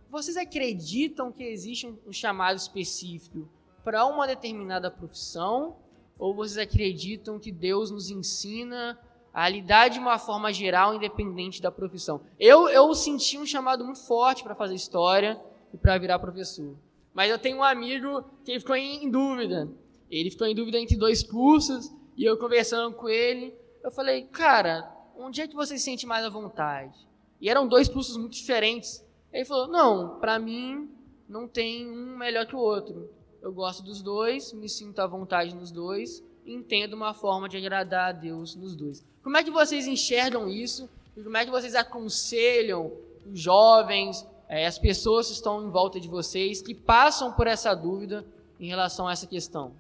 Vocês acreditam que existe um chamado específico para uma determinada profissão? Ou vocês acreditam que Deus nos ensina a lidar de uma forma geral, independente da profissão. Eu, eu senti um chamado muito forte para fazer história e para virar professor. Mas eu tenho um amigo que ficou em, em dúvida. Ele ficou em dúvida entre dois cursos e eu conversando com ele, eu falei, cara, onde é que você se sente mais à vontade? E eram dois cursos muito diferentes. Ele falou, não, para mim não tem um melhor que o outro. Eu gosto dos dois, me sinto à vontade nos dois, entendo uma forma de agradar a Deus nos dois. Como é que vocês enxergam isso? E como é que vocês aconselham os jovens, é, as pessoas que estão em volta de vocês, que passam por essa dúvida em relação a essa questão?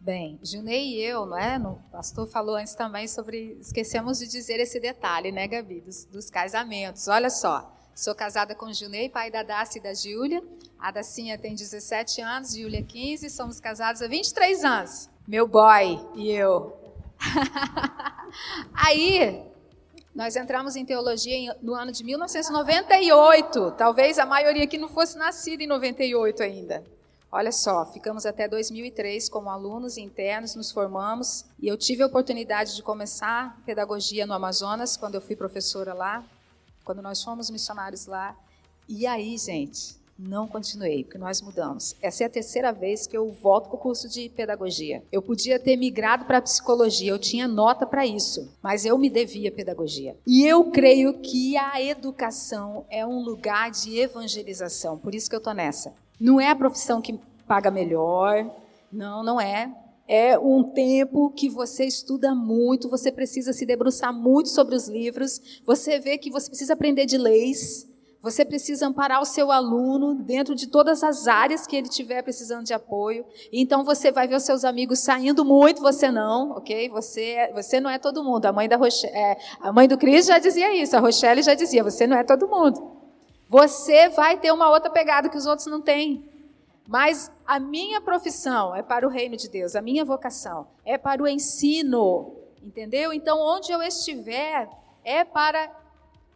Bem, Junei e eu, não é? O pastor falou antes também sobre. Esquecemos de dizer esse detalhe, né, Gabi? Dos, dos casamentos. Olha só. Sou casada com Junei, pai da Dacia e da Júlia. A Dacinha tem 17 anos, Júlia 15. Somos casados há 23 anos meu boy e eu. Aí, nós entramos em teologia no ano de 1998. Talvez a maioria aqui não fosse nascida em 98 ainda. Olha só, ficamos até 2003 como alunos internos, nos formamos e eu tive a oportunidade de começar pedagogia no Amazonas quando eu fui professora lá, quando nós fomos missionários lá. E aí, gente, não continuei, porque nós mudamos. Essa é a terceira vez que eu volto para o curso de pedagogia. Eu podia ter migrado para psicologia, eu tinha nota para isso, mas eu me devia pedagogia. E eu creio que a educação é um lugar de evangelização, por isso que eu estou nessa. Não é a profissão que paga melhor, não, não é. É um tempo que você estuda muito, você precisa se debruçar muito sobre os livros, você vê que você precisa aprender de leis, você precisa amparar o seu aluno dentro de todas as áreas que ele tiver precisando de apoio. Então você vai ver os seus amigos saindo muito, você não, ok? Você, você não é todo mundo. A mãe da Rochelle, é, a mãe do Cris já dizia isso. A Rochelle já dizia: você não é todo mundo. Você vai ter uma outra pegada que os outros não têm. Mas a minha profissão é para o reino de Deus. A minha vocação é para o ensino, entendeu? Então onde eu estiver é para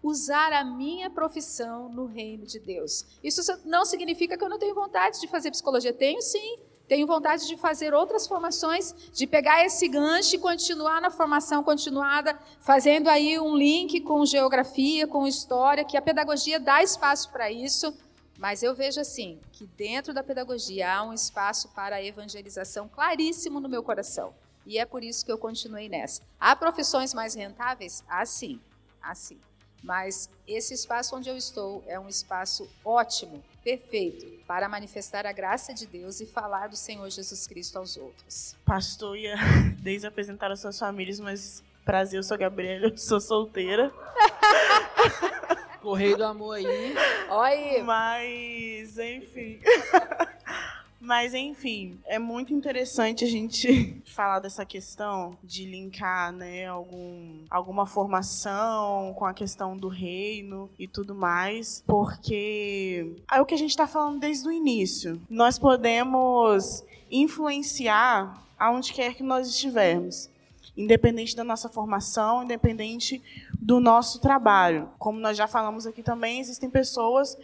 usar a minha profissão no reino de Deus. Isso não significa que eu não tenho vontade de fazer psicologia. Tenho sim. Tenho vontade de fazer outras formações, de pegar esse gancho e continuar na formação continuada, fazendo aí um link com geografia, com história, que a pedagogia dá espaço para isso. Mas eu vejo assim, que dentro da pedagogia há um espaço para a evangelização claríssimo no meu coração. E é por isso que eu continuei nessa. Há profissões mais rentáveis? Ah, sim. Ah, sim. Mas esse espaço onde eu estou é um espaço ótimo, perfeito, para manifestar a graça de Deus e falar do Senhor Jesus Cristo aos outros. Pastor ia desde apresentar as suas famílias, mas prazer, eu sou Gabriela, eu sou solteira. Correio do amor aí. Olha aí. Mas, enfim. Mas, enfim, é muito interessante a gente falar dessa questão de linkar né, algum, alguma formação com a questão do reino e tudo mais, porque é o que a gente está falando desde o início. Nós podemos influenciar aonde quer que nós estivermos independente da nossa formação, independente do nosso trabalho. Como nós já falamos aqui também, existem pessoas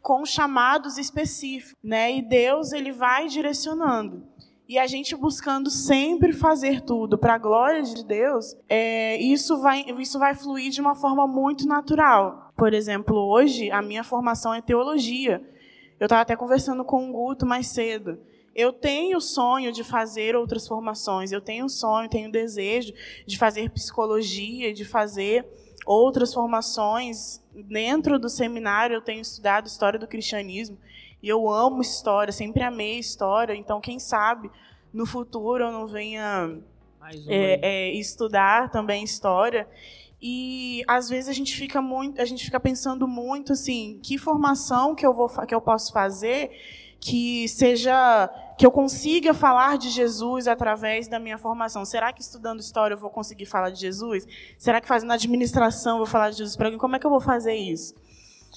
com chamados específicos, né? E Deus ele vai direcionando. E a gente buscando sempre fazer tudo para a glória de Deus, é, isso, vai, isso vai fluir de uma forma muito natural. Por exemplo, hoje a minha formação é teologia. Eu estava até conversando com o Guto mais cedo. Eu tenho o sonho de fazer outras formações, eu tenho o sonho, tenho o desejo de fazer psicologia, de fazer outras formações. Dentro do seminário, eu tenho estudado história do cristianismo e eu amo história, sempre amei história. Então, quem sabe no futuro eu não venha é, é, estudar também história. E às vezes a gente fica muito, a gente fica pensando muito assim, que formação que eu vou que eu posso fazer que seja que eu consiga falar de Jesus através da minha formação. Será que estudando história eu vou conseguir falar de Jesus? Será que fazendo administração eu vou falar de Jesus para alguém? Como é que eu vou fazer isso?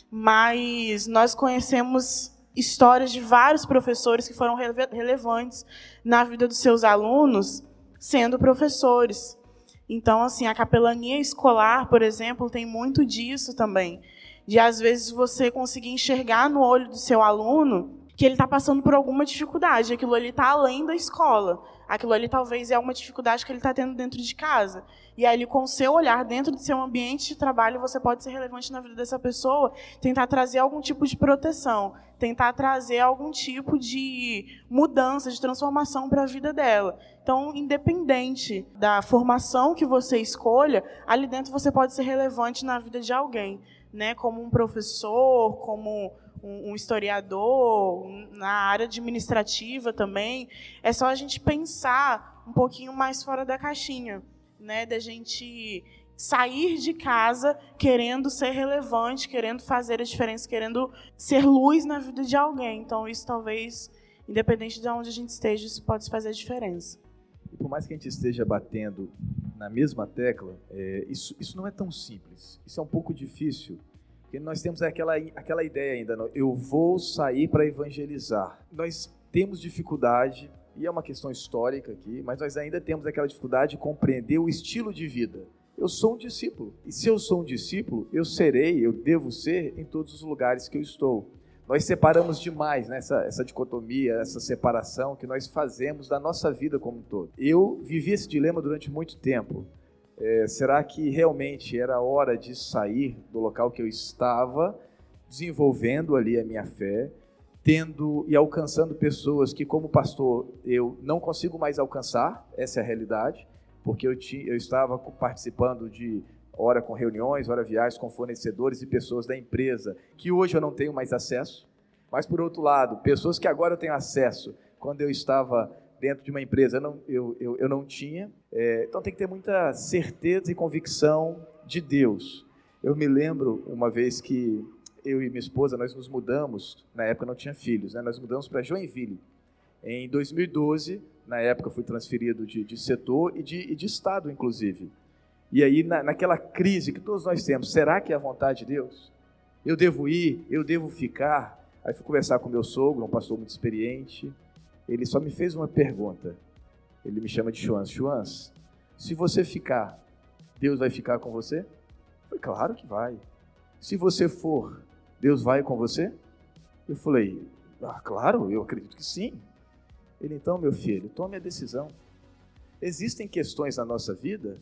Mas nós conhecemos histórias de vários professores que foram relevantes na vida dos seus alunos, sendo professores. Então, assim, a capelania escolar, por exemplo, tem muito disso também. De às vezes você conseguir enxergar no olho do seu aluno que ele está passando por alguma dificuldade. Aquilo ali está além da escola. Aquilo ali talvez é uma dificuldade que ele está tendo dentro de casa. E aí, com o seu olhar dentro do seu ambiente de trabalho, você pode ser relevante na vida dessa pessoa, tentar trazer algum tipo de proteção, tentar trazer algum tipo de mudança, de transformação para a vida dela. Então, independente da formação que você escolha, ali dentro você pode ser relevante na vida de alguém, né? Como um professor, como um, historiador, na área administrativa também. É só a gente pensar um pouquinho mais fora da caixinha, né? Da gente sair de casa querendo ser relevante, querendo fazer a diferença, querendo ser luz na vida de alguém. Então, isso talvez, independente de onde a gente esteja, isso pode fazer a diferença. Por mais que a gente esteja batendo na mesma tecla, é, isso, isso não é tão simples. Isso é um pouco difícil porque nós temos aquela, aquela ideia ainda, eu vou sair para evangelizar. Nós temos dificuldade, e é uma questão histórica aqui, mas nós ainda temos aquela dificuldade de compreender o estilo de vida. Eu sou um discípulo, e se eu sou um discípulo, eu serei, eu devo ser em todos os lugares que eu estou. Nós separamos demais né, essa, essa dicotomia, essa separação que nós fazemos da nossa vida como um todo. Eu vivi esse dilema durante muito tempo. É, será que realmente era hora de sair do local que eu estava, desenvolvendo ali a minha fé, tendo e alcançando pessoas que, como pastor, eu não consigo mais alcançar, essa é a realidade, porque eu, tinha, eu estava participando de hora com reuniões, hora viagens com fornecedores e pessoas da empresa que hoje eu não tenho mais acesso. Mas, por outro lado, pessoas que agora eu tenho acesso, quando eu estava dentro de uma empresa eu não, eu, eu, eu não tinha. É, então tem que ter muita certeza e convicção de Deus. Eu me lembro uma vez que eu e minha esposa, nós nos mudamos, na época não tinha filhos, né? nós mudamos para Joinville. Em 2012, na época fui transferido de, de setor e de, e de estado, inclusive. E aí, na, naquela crise que todos nós temos, será que é a vontade de Deus? Eu devo ir? Eu devo ficar? Aí fui conversar com meu sogro, um pastor muito experiente, ele só me fez uma pergunta. Ele me chama de Chuans. Chuans, se você ficar, Deus vai ficar com você? Eu falei, claro que vai. Se você for, Deus vai com você? Eu falei, ah, claro, eu acredito que sim. Ele, então, meu filho, tome a decisão. Existem questões na nossa vida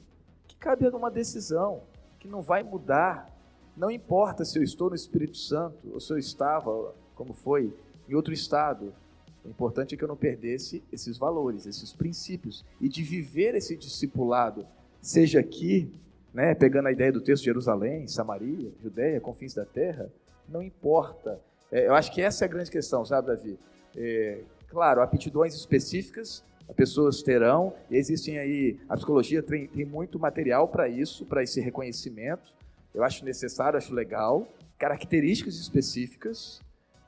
cabe a uma decisão, que não vai mudar. Não importa se eu estou no Espírito Santo, ou se eu estava, como foi, em outro estado, o importante é que eu não perdesse esses valores, esses princípios, e de viver esse discipulado, seja aqui, né, pegando a ideia do texto Jerusalém, Samaria, Judéia, confins da terra, não importa. É, eu acho que essa é a grande questão, sabe, Davi? É, claro, aptidões específicas as pessoas terão, existem aí, a psicologia tem, tem muito material para isso, para esse reconhecimento, eu acho necessário, acho legal, características específicas,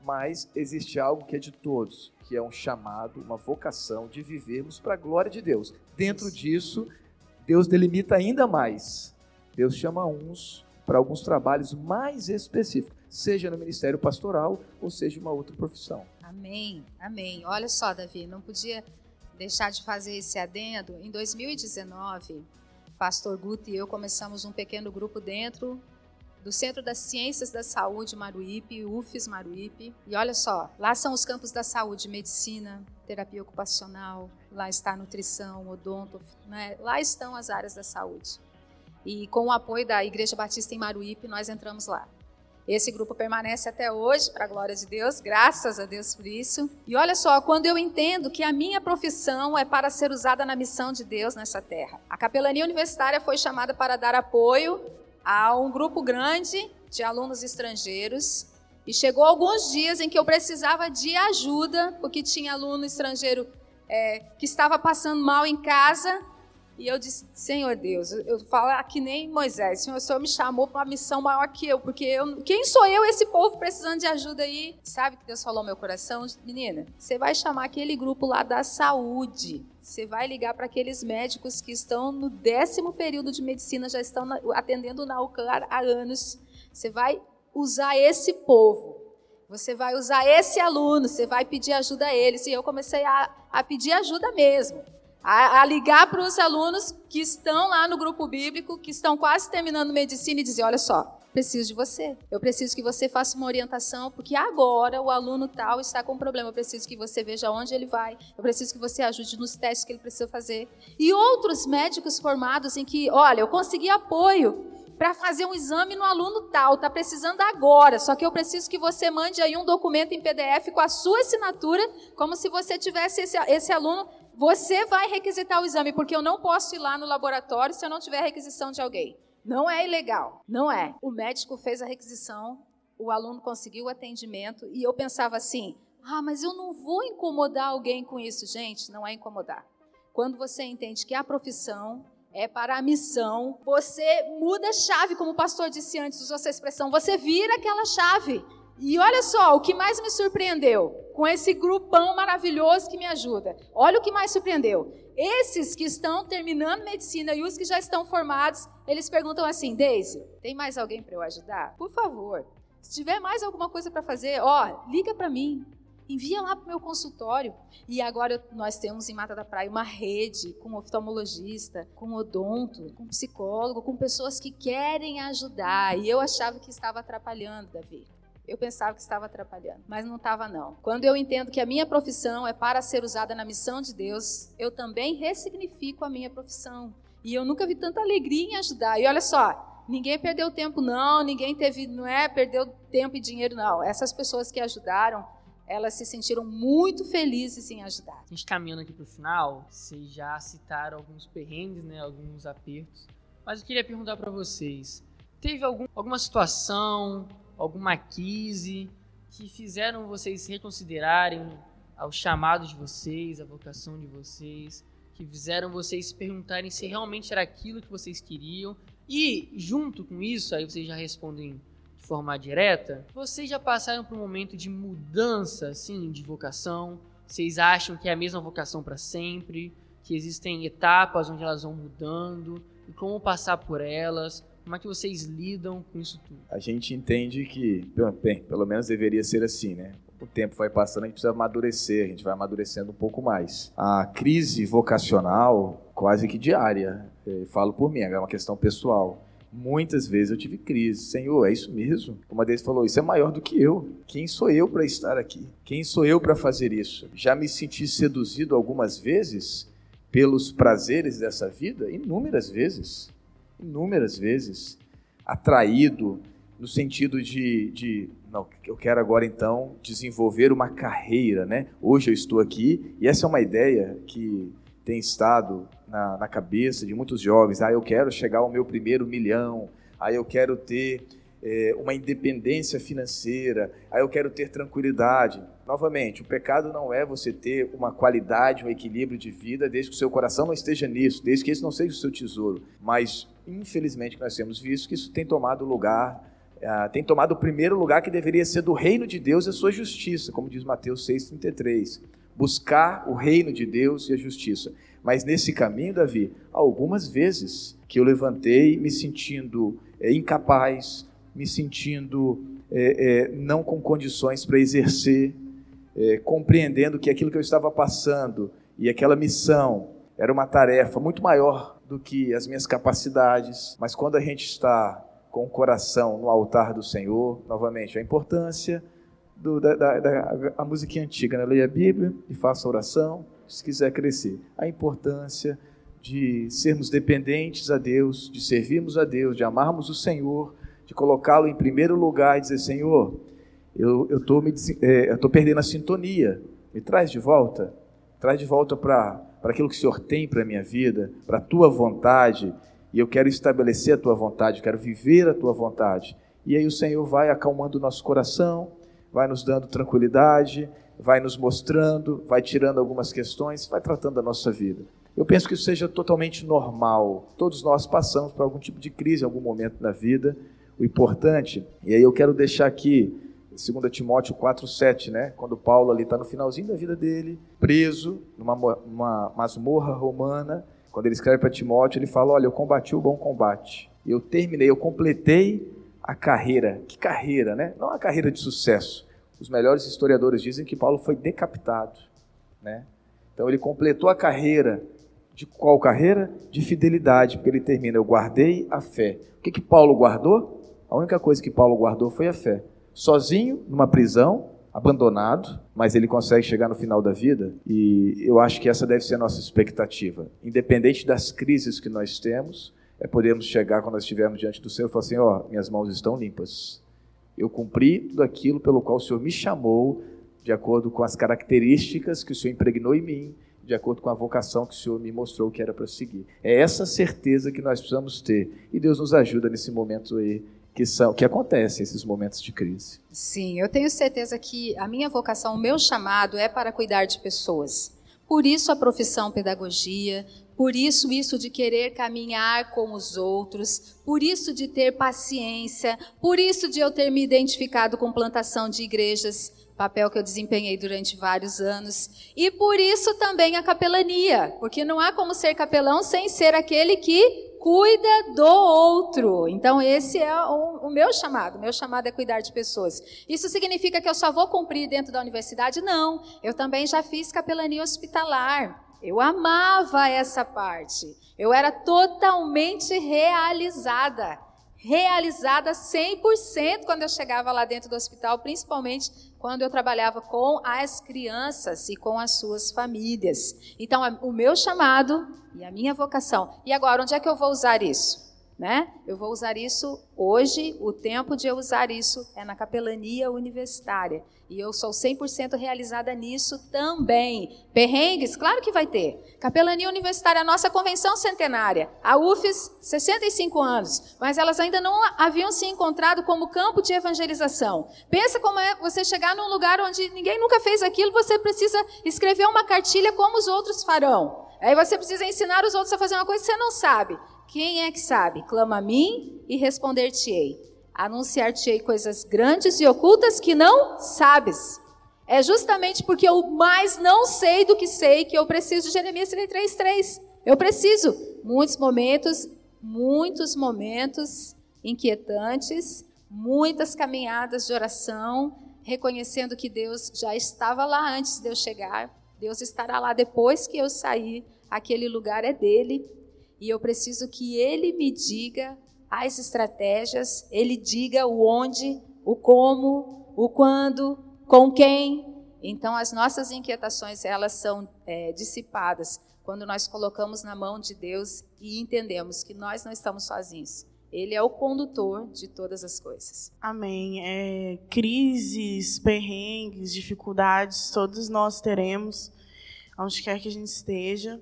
mas existe algo que é de todos, que é um chamado, uma vocação de vivermos para a glória de Deus. Dentro disso, Deus delimita ainda mais. Deus chama uns para alguns trabalhos mais específicos, seja no ministério pastoral ou seja uma outra profissão. Amém, amém. Olha só, Davi, não podia deixar de fazer esse adendo. Em 2019, pastor Guto e eu começamos um pequeno grupo dentro do Centro das Ciências da Saúde Maruípe, UFES Maruípe. E olha só, lá são os campos da saúde, medicina, terapia ocupacional, lá está nutrição, odonto, né? lá estão as áreas da saúde. E com o apoio da Igreja Batista em Maruípe, nós entramos lá. Esse grupo permanece até hoje, para a glória de Deus, graças a Deus por isso. E olha só, quando eu entendo que a minha profissão é para ser usada na missão de Deus nessa terra. A capelania universitária foi chamada para dar apoio a um grupo grande de alunos estrangeiros. E chegou alguns dias em que eu precisava de ajuda, porque tinha aluno estrangeiro é, que estava passando mal em casa e eu disse, Senhor Deus, eu falo que nem Moisés, Senhor, o Senhor me chamou para uma missão maior que eu, porque eu, quem sou eu, esse povo precisando de ajuda aí? Sabe que Deus falou no meu coração? Menina, você vai chamar aquele grupo lá da saúde, você vai ligar para aqueles médicos que estão no décimo período de medicina, já estão atendendo na UCAR há anos, você vai usar esse povo. Você vai usar esse aluno, você vai pedir ajuda a eles. E eu comecei a, a pedir ajuda mesmo a, a ligar para os alunos que estão lá no grupo bíblico, que estão quase terminando medicina e dizer: olha só, preciso de você. Eu preciso que você faça uma orientação, porque agora o aluno tal está com um problema. Eu preciso que você veja onde ele vai. Eu preciso que você ajude nos testes que ele precisa fazer. E outros médicos formados em que, olha, eu consegui apoio para fazer um exame no aluno tal, está precisando agora, só que eu preciso que você mande aí um documento em PDF com a sua assinatura, como se você tivesse esse, esse aluno você vai requisitar o exame, porque eu não posso ir lá no laboratório se eu não tiver requisição de alguém. Não é ilegal, não é. O médico fez a requisição, o aluno conseguiu o atendimento e eu pensava assim: ah, mas eu não vou incomodar alguém com isso. Gente, não é incomodar. Quando você entende que a profissão é para a missão, você muda a chave, como o pastor disse antes, usou essa expressão, você vira aquela chave. E olha só, o que mais me surpreendeu com esse grupão maravilhoso que me ajuda. Olha o que mais surpreendeu. Esses que estão terminando medicina e os que já estão formados, eles perguntam assim: Deise, tem mais alguém para eu ajudar? Por favor, se tiver mais alguma coisa para fazer, ó, liga para mim. Envia lá para o meu consultório. E agora nós temos em Mata da Praia uma rede com oftalmologista, com odonto, com psicólogo, com pessoas que querem ajudar. E eu achava que estava atrapalhando, Davi. Eu pensava que estava atrapalhando, mas não estava não. Quando eu entendo que a minha profissão é para ser usada na missão de Deus, eu também ressignifico a minha profissão. E eu nunca vi tanta alegria em ajudar. E olha só, ninguém perdeu tempo não, ninguém teve, não é, perdeu tempo e dinheiro não. Essas pessoas que ajudaram, elas se sentiram muito felizes em ajudar. A gente caminhando aqui para o final, vocês já citaram alguns perrengues, né, alguns apertos. Mas eu queria perguntar para vocês, teve algum, alguma situação, alguma crise que fizeram vocês reconsiderarem ao chamado de vocês, a vocação de vocês, que fizeram vocês perguntarem se realmente era aquilo que vocês queriam. E junto com isso, aí vocês já respondem de forma direta, vocês já passaram por um momento de mudança assim de vocação? Vocês acham que é a mesma vocação para sempre? Que existem etapas onde elas vão mudando? E como passar por elas? Como é que vocês lidam com isso tudo? A gente entende que, bem, pelo menos deveria ser assim, né? O tempo vai passando, a gente precisa amadurecer, a gente vai amadurecendo um pouco mais. A crise vocacional, quase que diária, eu falo por mim, é uma questão pessoal. Muitas vezes eu tive crise. Senhor, é isso mesmo? Uma deles falou: Isso é maior do que eu. Quem sou eu para estar aqui? Quem sou eu para fazer isso? Já me senti seduzido algumas vezes pelos prazeres dessa vida? Inúmeras vezes inúmeras vezes, atraído no sentido de, de não, eu quero agora então desenvolver uma carreira, né? Hoje eu estou aqui e essa é uma ideia que tem estado na, na cabeça de muitos jovens. Ah, eu quero chegar ao meu primeiro milhão. Ah, eu quero ter é, uma independência financeira, aí eu quero ter tranquilidade. Novamente, o pecado não é você ter uma qualidade, um equilíbrio de vida, desde que o seu coração não esteja nisso, desde que esse não seja o seu tesouro. Mas, infelizmente, nós temos visto que isso tem tomado lugar, uh, tem tomado o primeiro lugar que deveria ser do reino de Deus e a sua justiça, como diz Mateus 6,33. Buscar o reino de Deus e a justiça. Mas nesse caminho, Davi, algumas vezes que eu levantei me sentindo é, incapaz, me sentindo é, é, não com condições para exercer, é, compreendendo que aquilo que eu estava passando e aquela missão era uma tarefa muito maior do que as minhas capacidades, mas quando a gente está com o coração no altar do Senhor. Novamente, a importância do, da, da, da a musiquinha antiga, né? leia a Bíblia e faça oração, se quiser crescer. A importância de sermos dependentes a Deus, de servirmos a Deus, de amarmos o Senhor, de colocá-lo em primeiro lugar e dizer: Senhor, eu estou é, tô perdendo a sintonia, me traz de volta, traz de volta para aquilo que o Senhor tem para a minha vida, para a tua vontade, e eu quero estabelecer a tua vontade, quero viver a tua vontade. E aí o Senhor vai acalmando o nosso coração, vai nos dando tranquilidade, vai nos mostrando, vai tirando algumas questões, vai tratando a nossa vida. Eu penso que isso seja totalmente normal. Todos nós passamos por algum tipo de crise em algum momento da vida. O importante, e aí eu quero deixar aqui 2 Timóteo 4,7, né? quando Paulo ali está no finalzinho da vida dele, preso numa uma masmorra romana, quando ele escreve para Timóteo, ele fala: Olha, eu combati o bom combate, eu terminei, eu completei a carreira. Que carreira, né? Não a carreira de sucesso. Os melhores historiadores dizem que Paulo foi decapitado, né? Então ele completou a carreira de qual carreira? De fidelidade, porque ele termina: Eu guardei a fé. O que, que Paulo guardou? A única coisa que Paulo guardou foi a fé. Sozinho, numa prisão, abandonado, mas ele consegue chegar no final da vida e eu acho que essa deve ser a nossa expectativa. Independente das crises que nós temos, é podermos chegar quando nós estivermos diante do Senhor e falar assim: ó, oh, minhas mãos estão limpas. Eu cumpri tudo aquilo pelo qual o Senhor me chamou, de acordo com as características que o Senhor impregnou em mim, de acordo com a vocação que o Senhor me mostrou que era para seguir. É essa certeza que nós precisamos ter. E Deus nos ajuda nesse momento aí que são que acontecem esses momentos de crise. Sim, eu tenho certeza que a minha vocação, o meu chamado é para cuidar de pessoas. Por isso a profissão pedagogia, por isso isso de querer caminhar com os outros, por isso de ter paciência, por isso de eu ter me identificado com plantação de igrejas papel que eu desempenhei durante vários anos. E por isso também a capelania, porque não há como ser capelão sem ser aquele que cuida do outro. Então, esse é o, o, meu chamado. O meu chamado é cuidar de pessoas. Isso significa que eu só vou cumprir dentro da universidade? Não. Eu também já fiz capelania hospitalar. Eu amava essa parte. Eu era totalmente realizada realizada 100% quando eu chegava lá dentro do hospital, principalmente quando eu trabalhava com as crianças e com as suas famílias. Então, o meu chamado e a minha vocação. E agora, onde é que eu vou usar isso? Né? Eu vou usar isso hoje, o tempo de eu usar isso é na capelania universitária. E eu sou 100% realizada nisso também. Perrengues, claro que vai ter. Capelania universitária, a nossa convenção centenária. A UFES, 65 anos. Mas elas ainda não haviam se encontrado como campo de evangelização. Pensa como é você chegar num lugar onde ninguém nunca fez aquilo, você precisa escrever uma cartilha como os outros farão. Aí você precisa ensinar os outros a fazer uma coisa que você não sabe. Quem é que sabe? Clama a mim e responder-te-ei. Anunciar-te-ei coisas grandes e ocultas que não sabes. É justamente porque eu mais não sei do que sei que eu preciso de Jeremias 33:3. Eu preciso. Muitos momentos, muitos momentos inquietantes, muitas caminhadas de oração, reconhecendo que Deus já estava lá antes de eu chegar. Deus estará lá depois que eu sair. Aquele lugar é dele e eu preciso que ele me diga as estratégias, ele diga o onde, o como, o quando, com quem. Então, as nossas inquietações elas são é, dissipadas quando nós colocamos na mão de Deus e entendemos que nós não estamos sozinhos. Ele é o condutor de todas as coisas. Amém. É, crises, perrengues, dificuldades, todos nós teremos, onde quer que a gente esteja.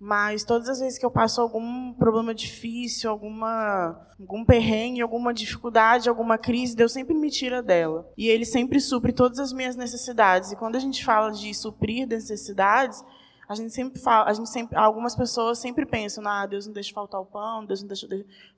Mas todas as vezes que eu passo algum problema difícil, alguma, algum perrengue, alguma dificuldade, alguma crise, Deus sempre me tira dela. E Ele sempre supre todas as minhas necessidades. E quando a gente fala de suprir necessidades, a gente sempre fala, a gente sempre, algumas pessoas sempre pensam, ah, Deus não deixa faltar o pão, Deus não deixa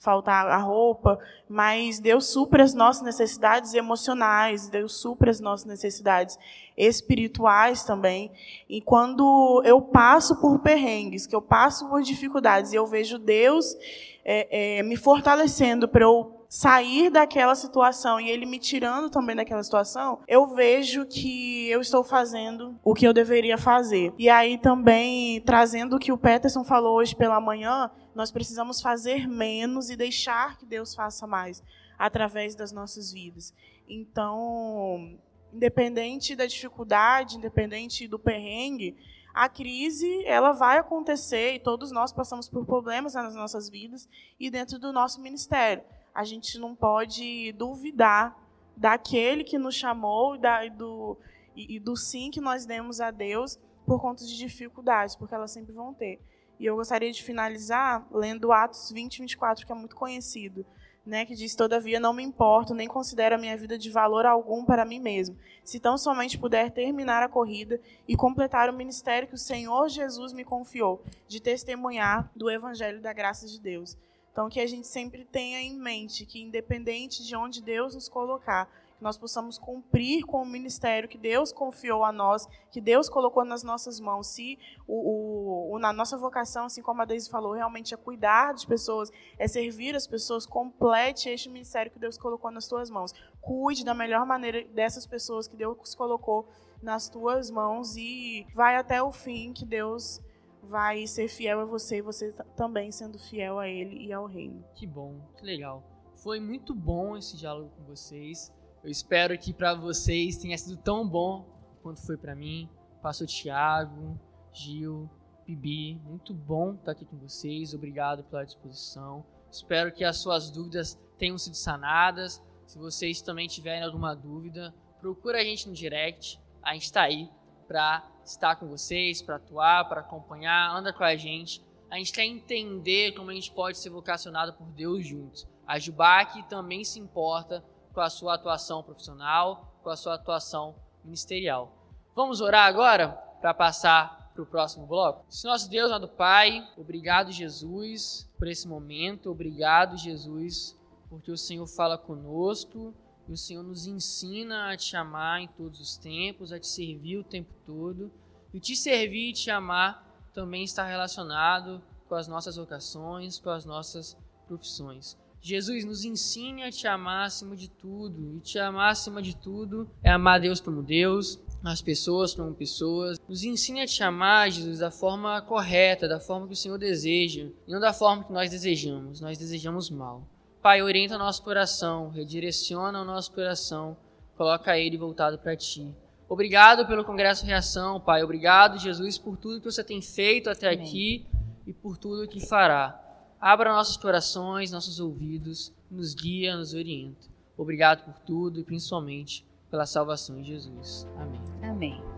faltar a roupa, mas Deus supre as nossas necessidades emocionais, Deus supre as nossas necessidades espirituais também. E quando eu passo por perrengues, que eu passo por dificuldades, e eu vejo Deus é, é, me fortalecendo para eu sair daquela situação e ele me tirando também daquela situação, eu vejo que eu estou fazendo o que eu deveria fazer. E aí também trazendo o que o Peterson falou hoje pela manhã, nós precisamos fazer menos e deixar que Deus faça mais através das nossas vidas. Então, independente da dificuldade, independente do perrengue, a crise ela vai acontecer e todos nós passamos por problemas nas nossas vidas e dentro do nosso ministério a gente não pode duvidar daquele que nos chamou da, e, do, e, e do sim que nós demos a Deus por conta de dificuldades, porque elas sempre vão ter. E eu gostaria de finalizar lendo Atos 20, 24, que é muito conhecido, né, que diz: Todavia não me importo, nem considero a minha vida de valor algum para mim mesmo, se tão somente puder terminar a corrida e completar o ministério que o Senhor Jesus me confiou, de testemunhar do Evangelho da graça de Deus. Então, que a gente sempre tenha em mente que, independente de onde Deus nos colocar, que nós possamos cumprir com o ministério que Deus confiou a nós, que Deus colocou nas nossas mãos. Se o, o, na nossa vocação, assim como a Deise falou, realmente é cuidar de pessoas, é servir as pessoas, complete este ministério que Deus colocou nas tuas mãos. Cuide da melhor maneira dessas pessoas que Deus colocou nas tuas mãos e vai até o fim que Deus vai ser fiel a você e você também sendo fiel a ele e ao reino. Que bom, que legal. Foi muito bom esse diálogo com vocês. Eu espero que para vocês tenha sido tão bom quanto foi para mim. Pastor Tiago, Gil, Bibi, muito bom estar aqui com vocês. Obrigado pela disposição. Espero que as suas dúvidas tenham sido sanadas. Se vocês também tiverem alguma dúvida, procura a gente no direct. A gente está aí para estar com vocês, para atuar, para acompanhar, anda com a gente. A gente quer entender como a gente pode ser vocacionado por Deus juntos. A Jubac também se importa com a sua atuação profissional, com a sua atuação ministerial. Vamos orar agora para passar para o próximo bloco? Se nosso Deus, amado Pai, obrigado, Jesus, por esse momento. Obrigado, Jesus, porque o Senhor fala conosco e o Senhor nos ensina a te amar em todos os tempos, a te servir o tempo todo. E te servir e te amar também está relacionado com as nossas vocações, com as nossas profissões. Jesus nos ensina a te amar acima de tudo. E te amar acima de tudo é amar Deus como Deus, as pessoas como pessoas. Nos ensina a te amar, Jesus, da forma correta, da forma que o Senhor deseja, e não da forma que nós desejamos. Nós desejamos mal. Pai, orienta o nosso coração, redireciona o nosso coração, coloca ele voltado para Ti. Obrigado pelo Congresso Reação, Pai. Obrigado, Jesus, por tudo que você tem feito até Amém. aqui e por tudo que fará. Abra nossos corações, nossos ouvidos, nos guia, nos orienta. Obrigado por tudo e principalmente pela salvação em Jesus. Amém. Amém.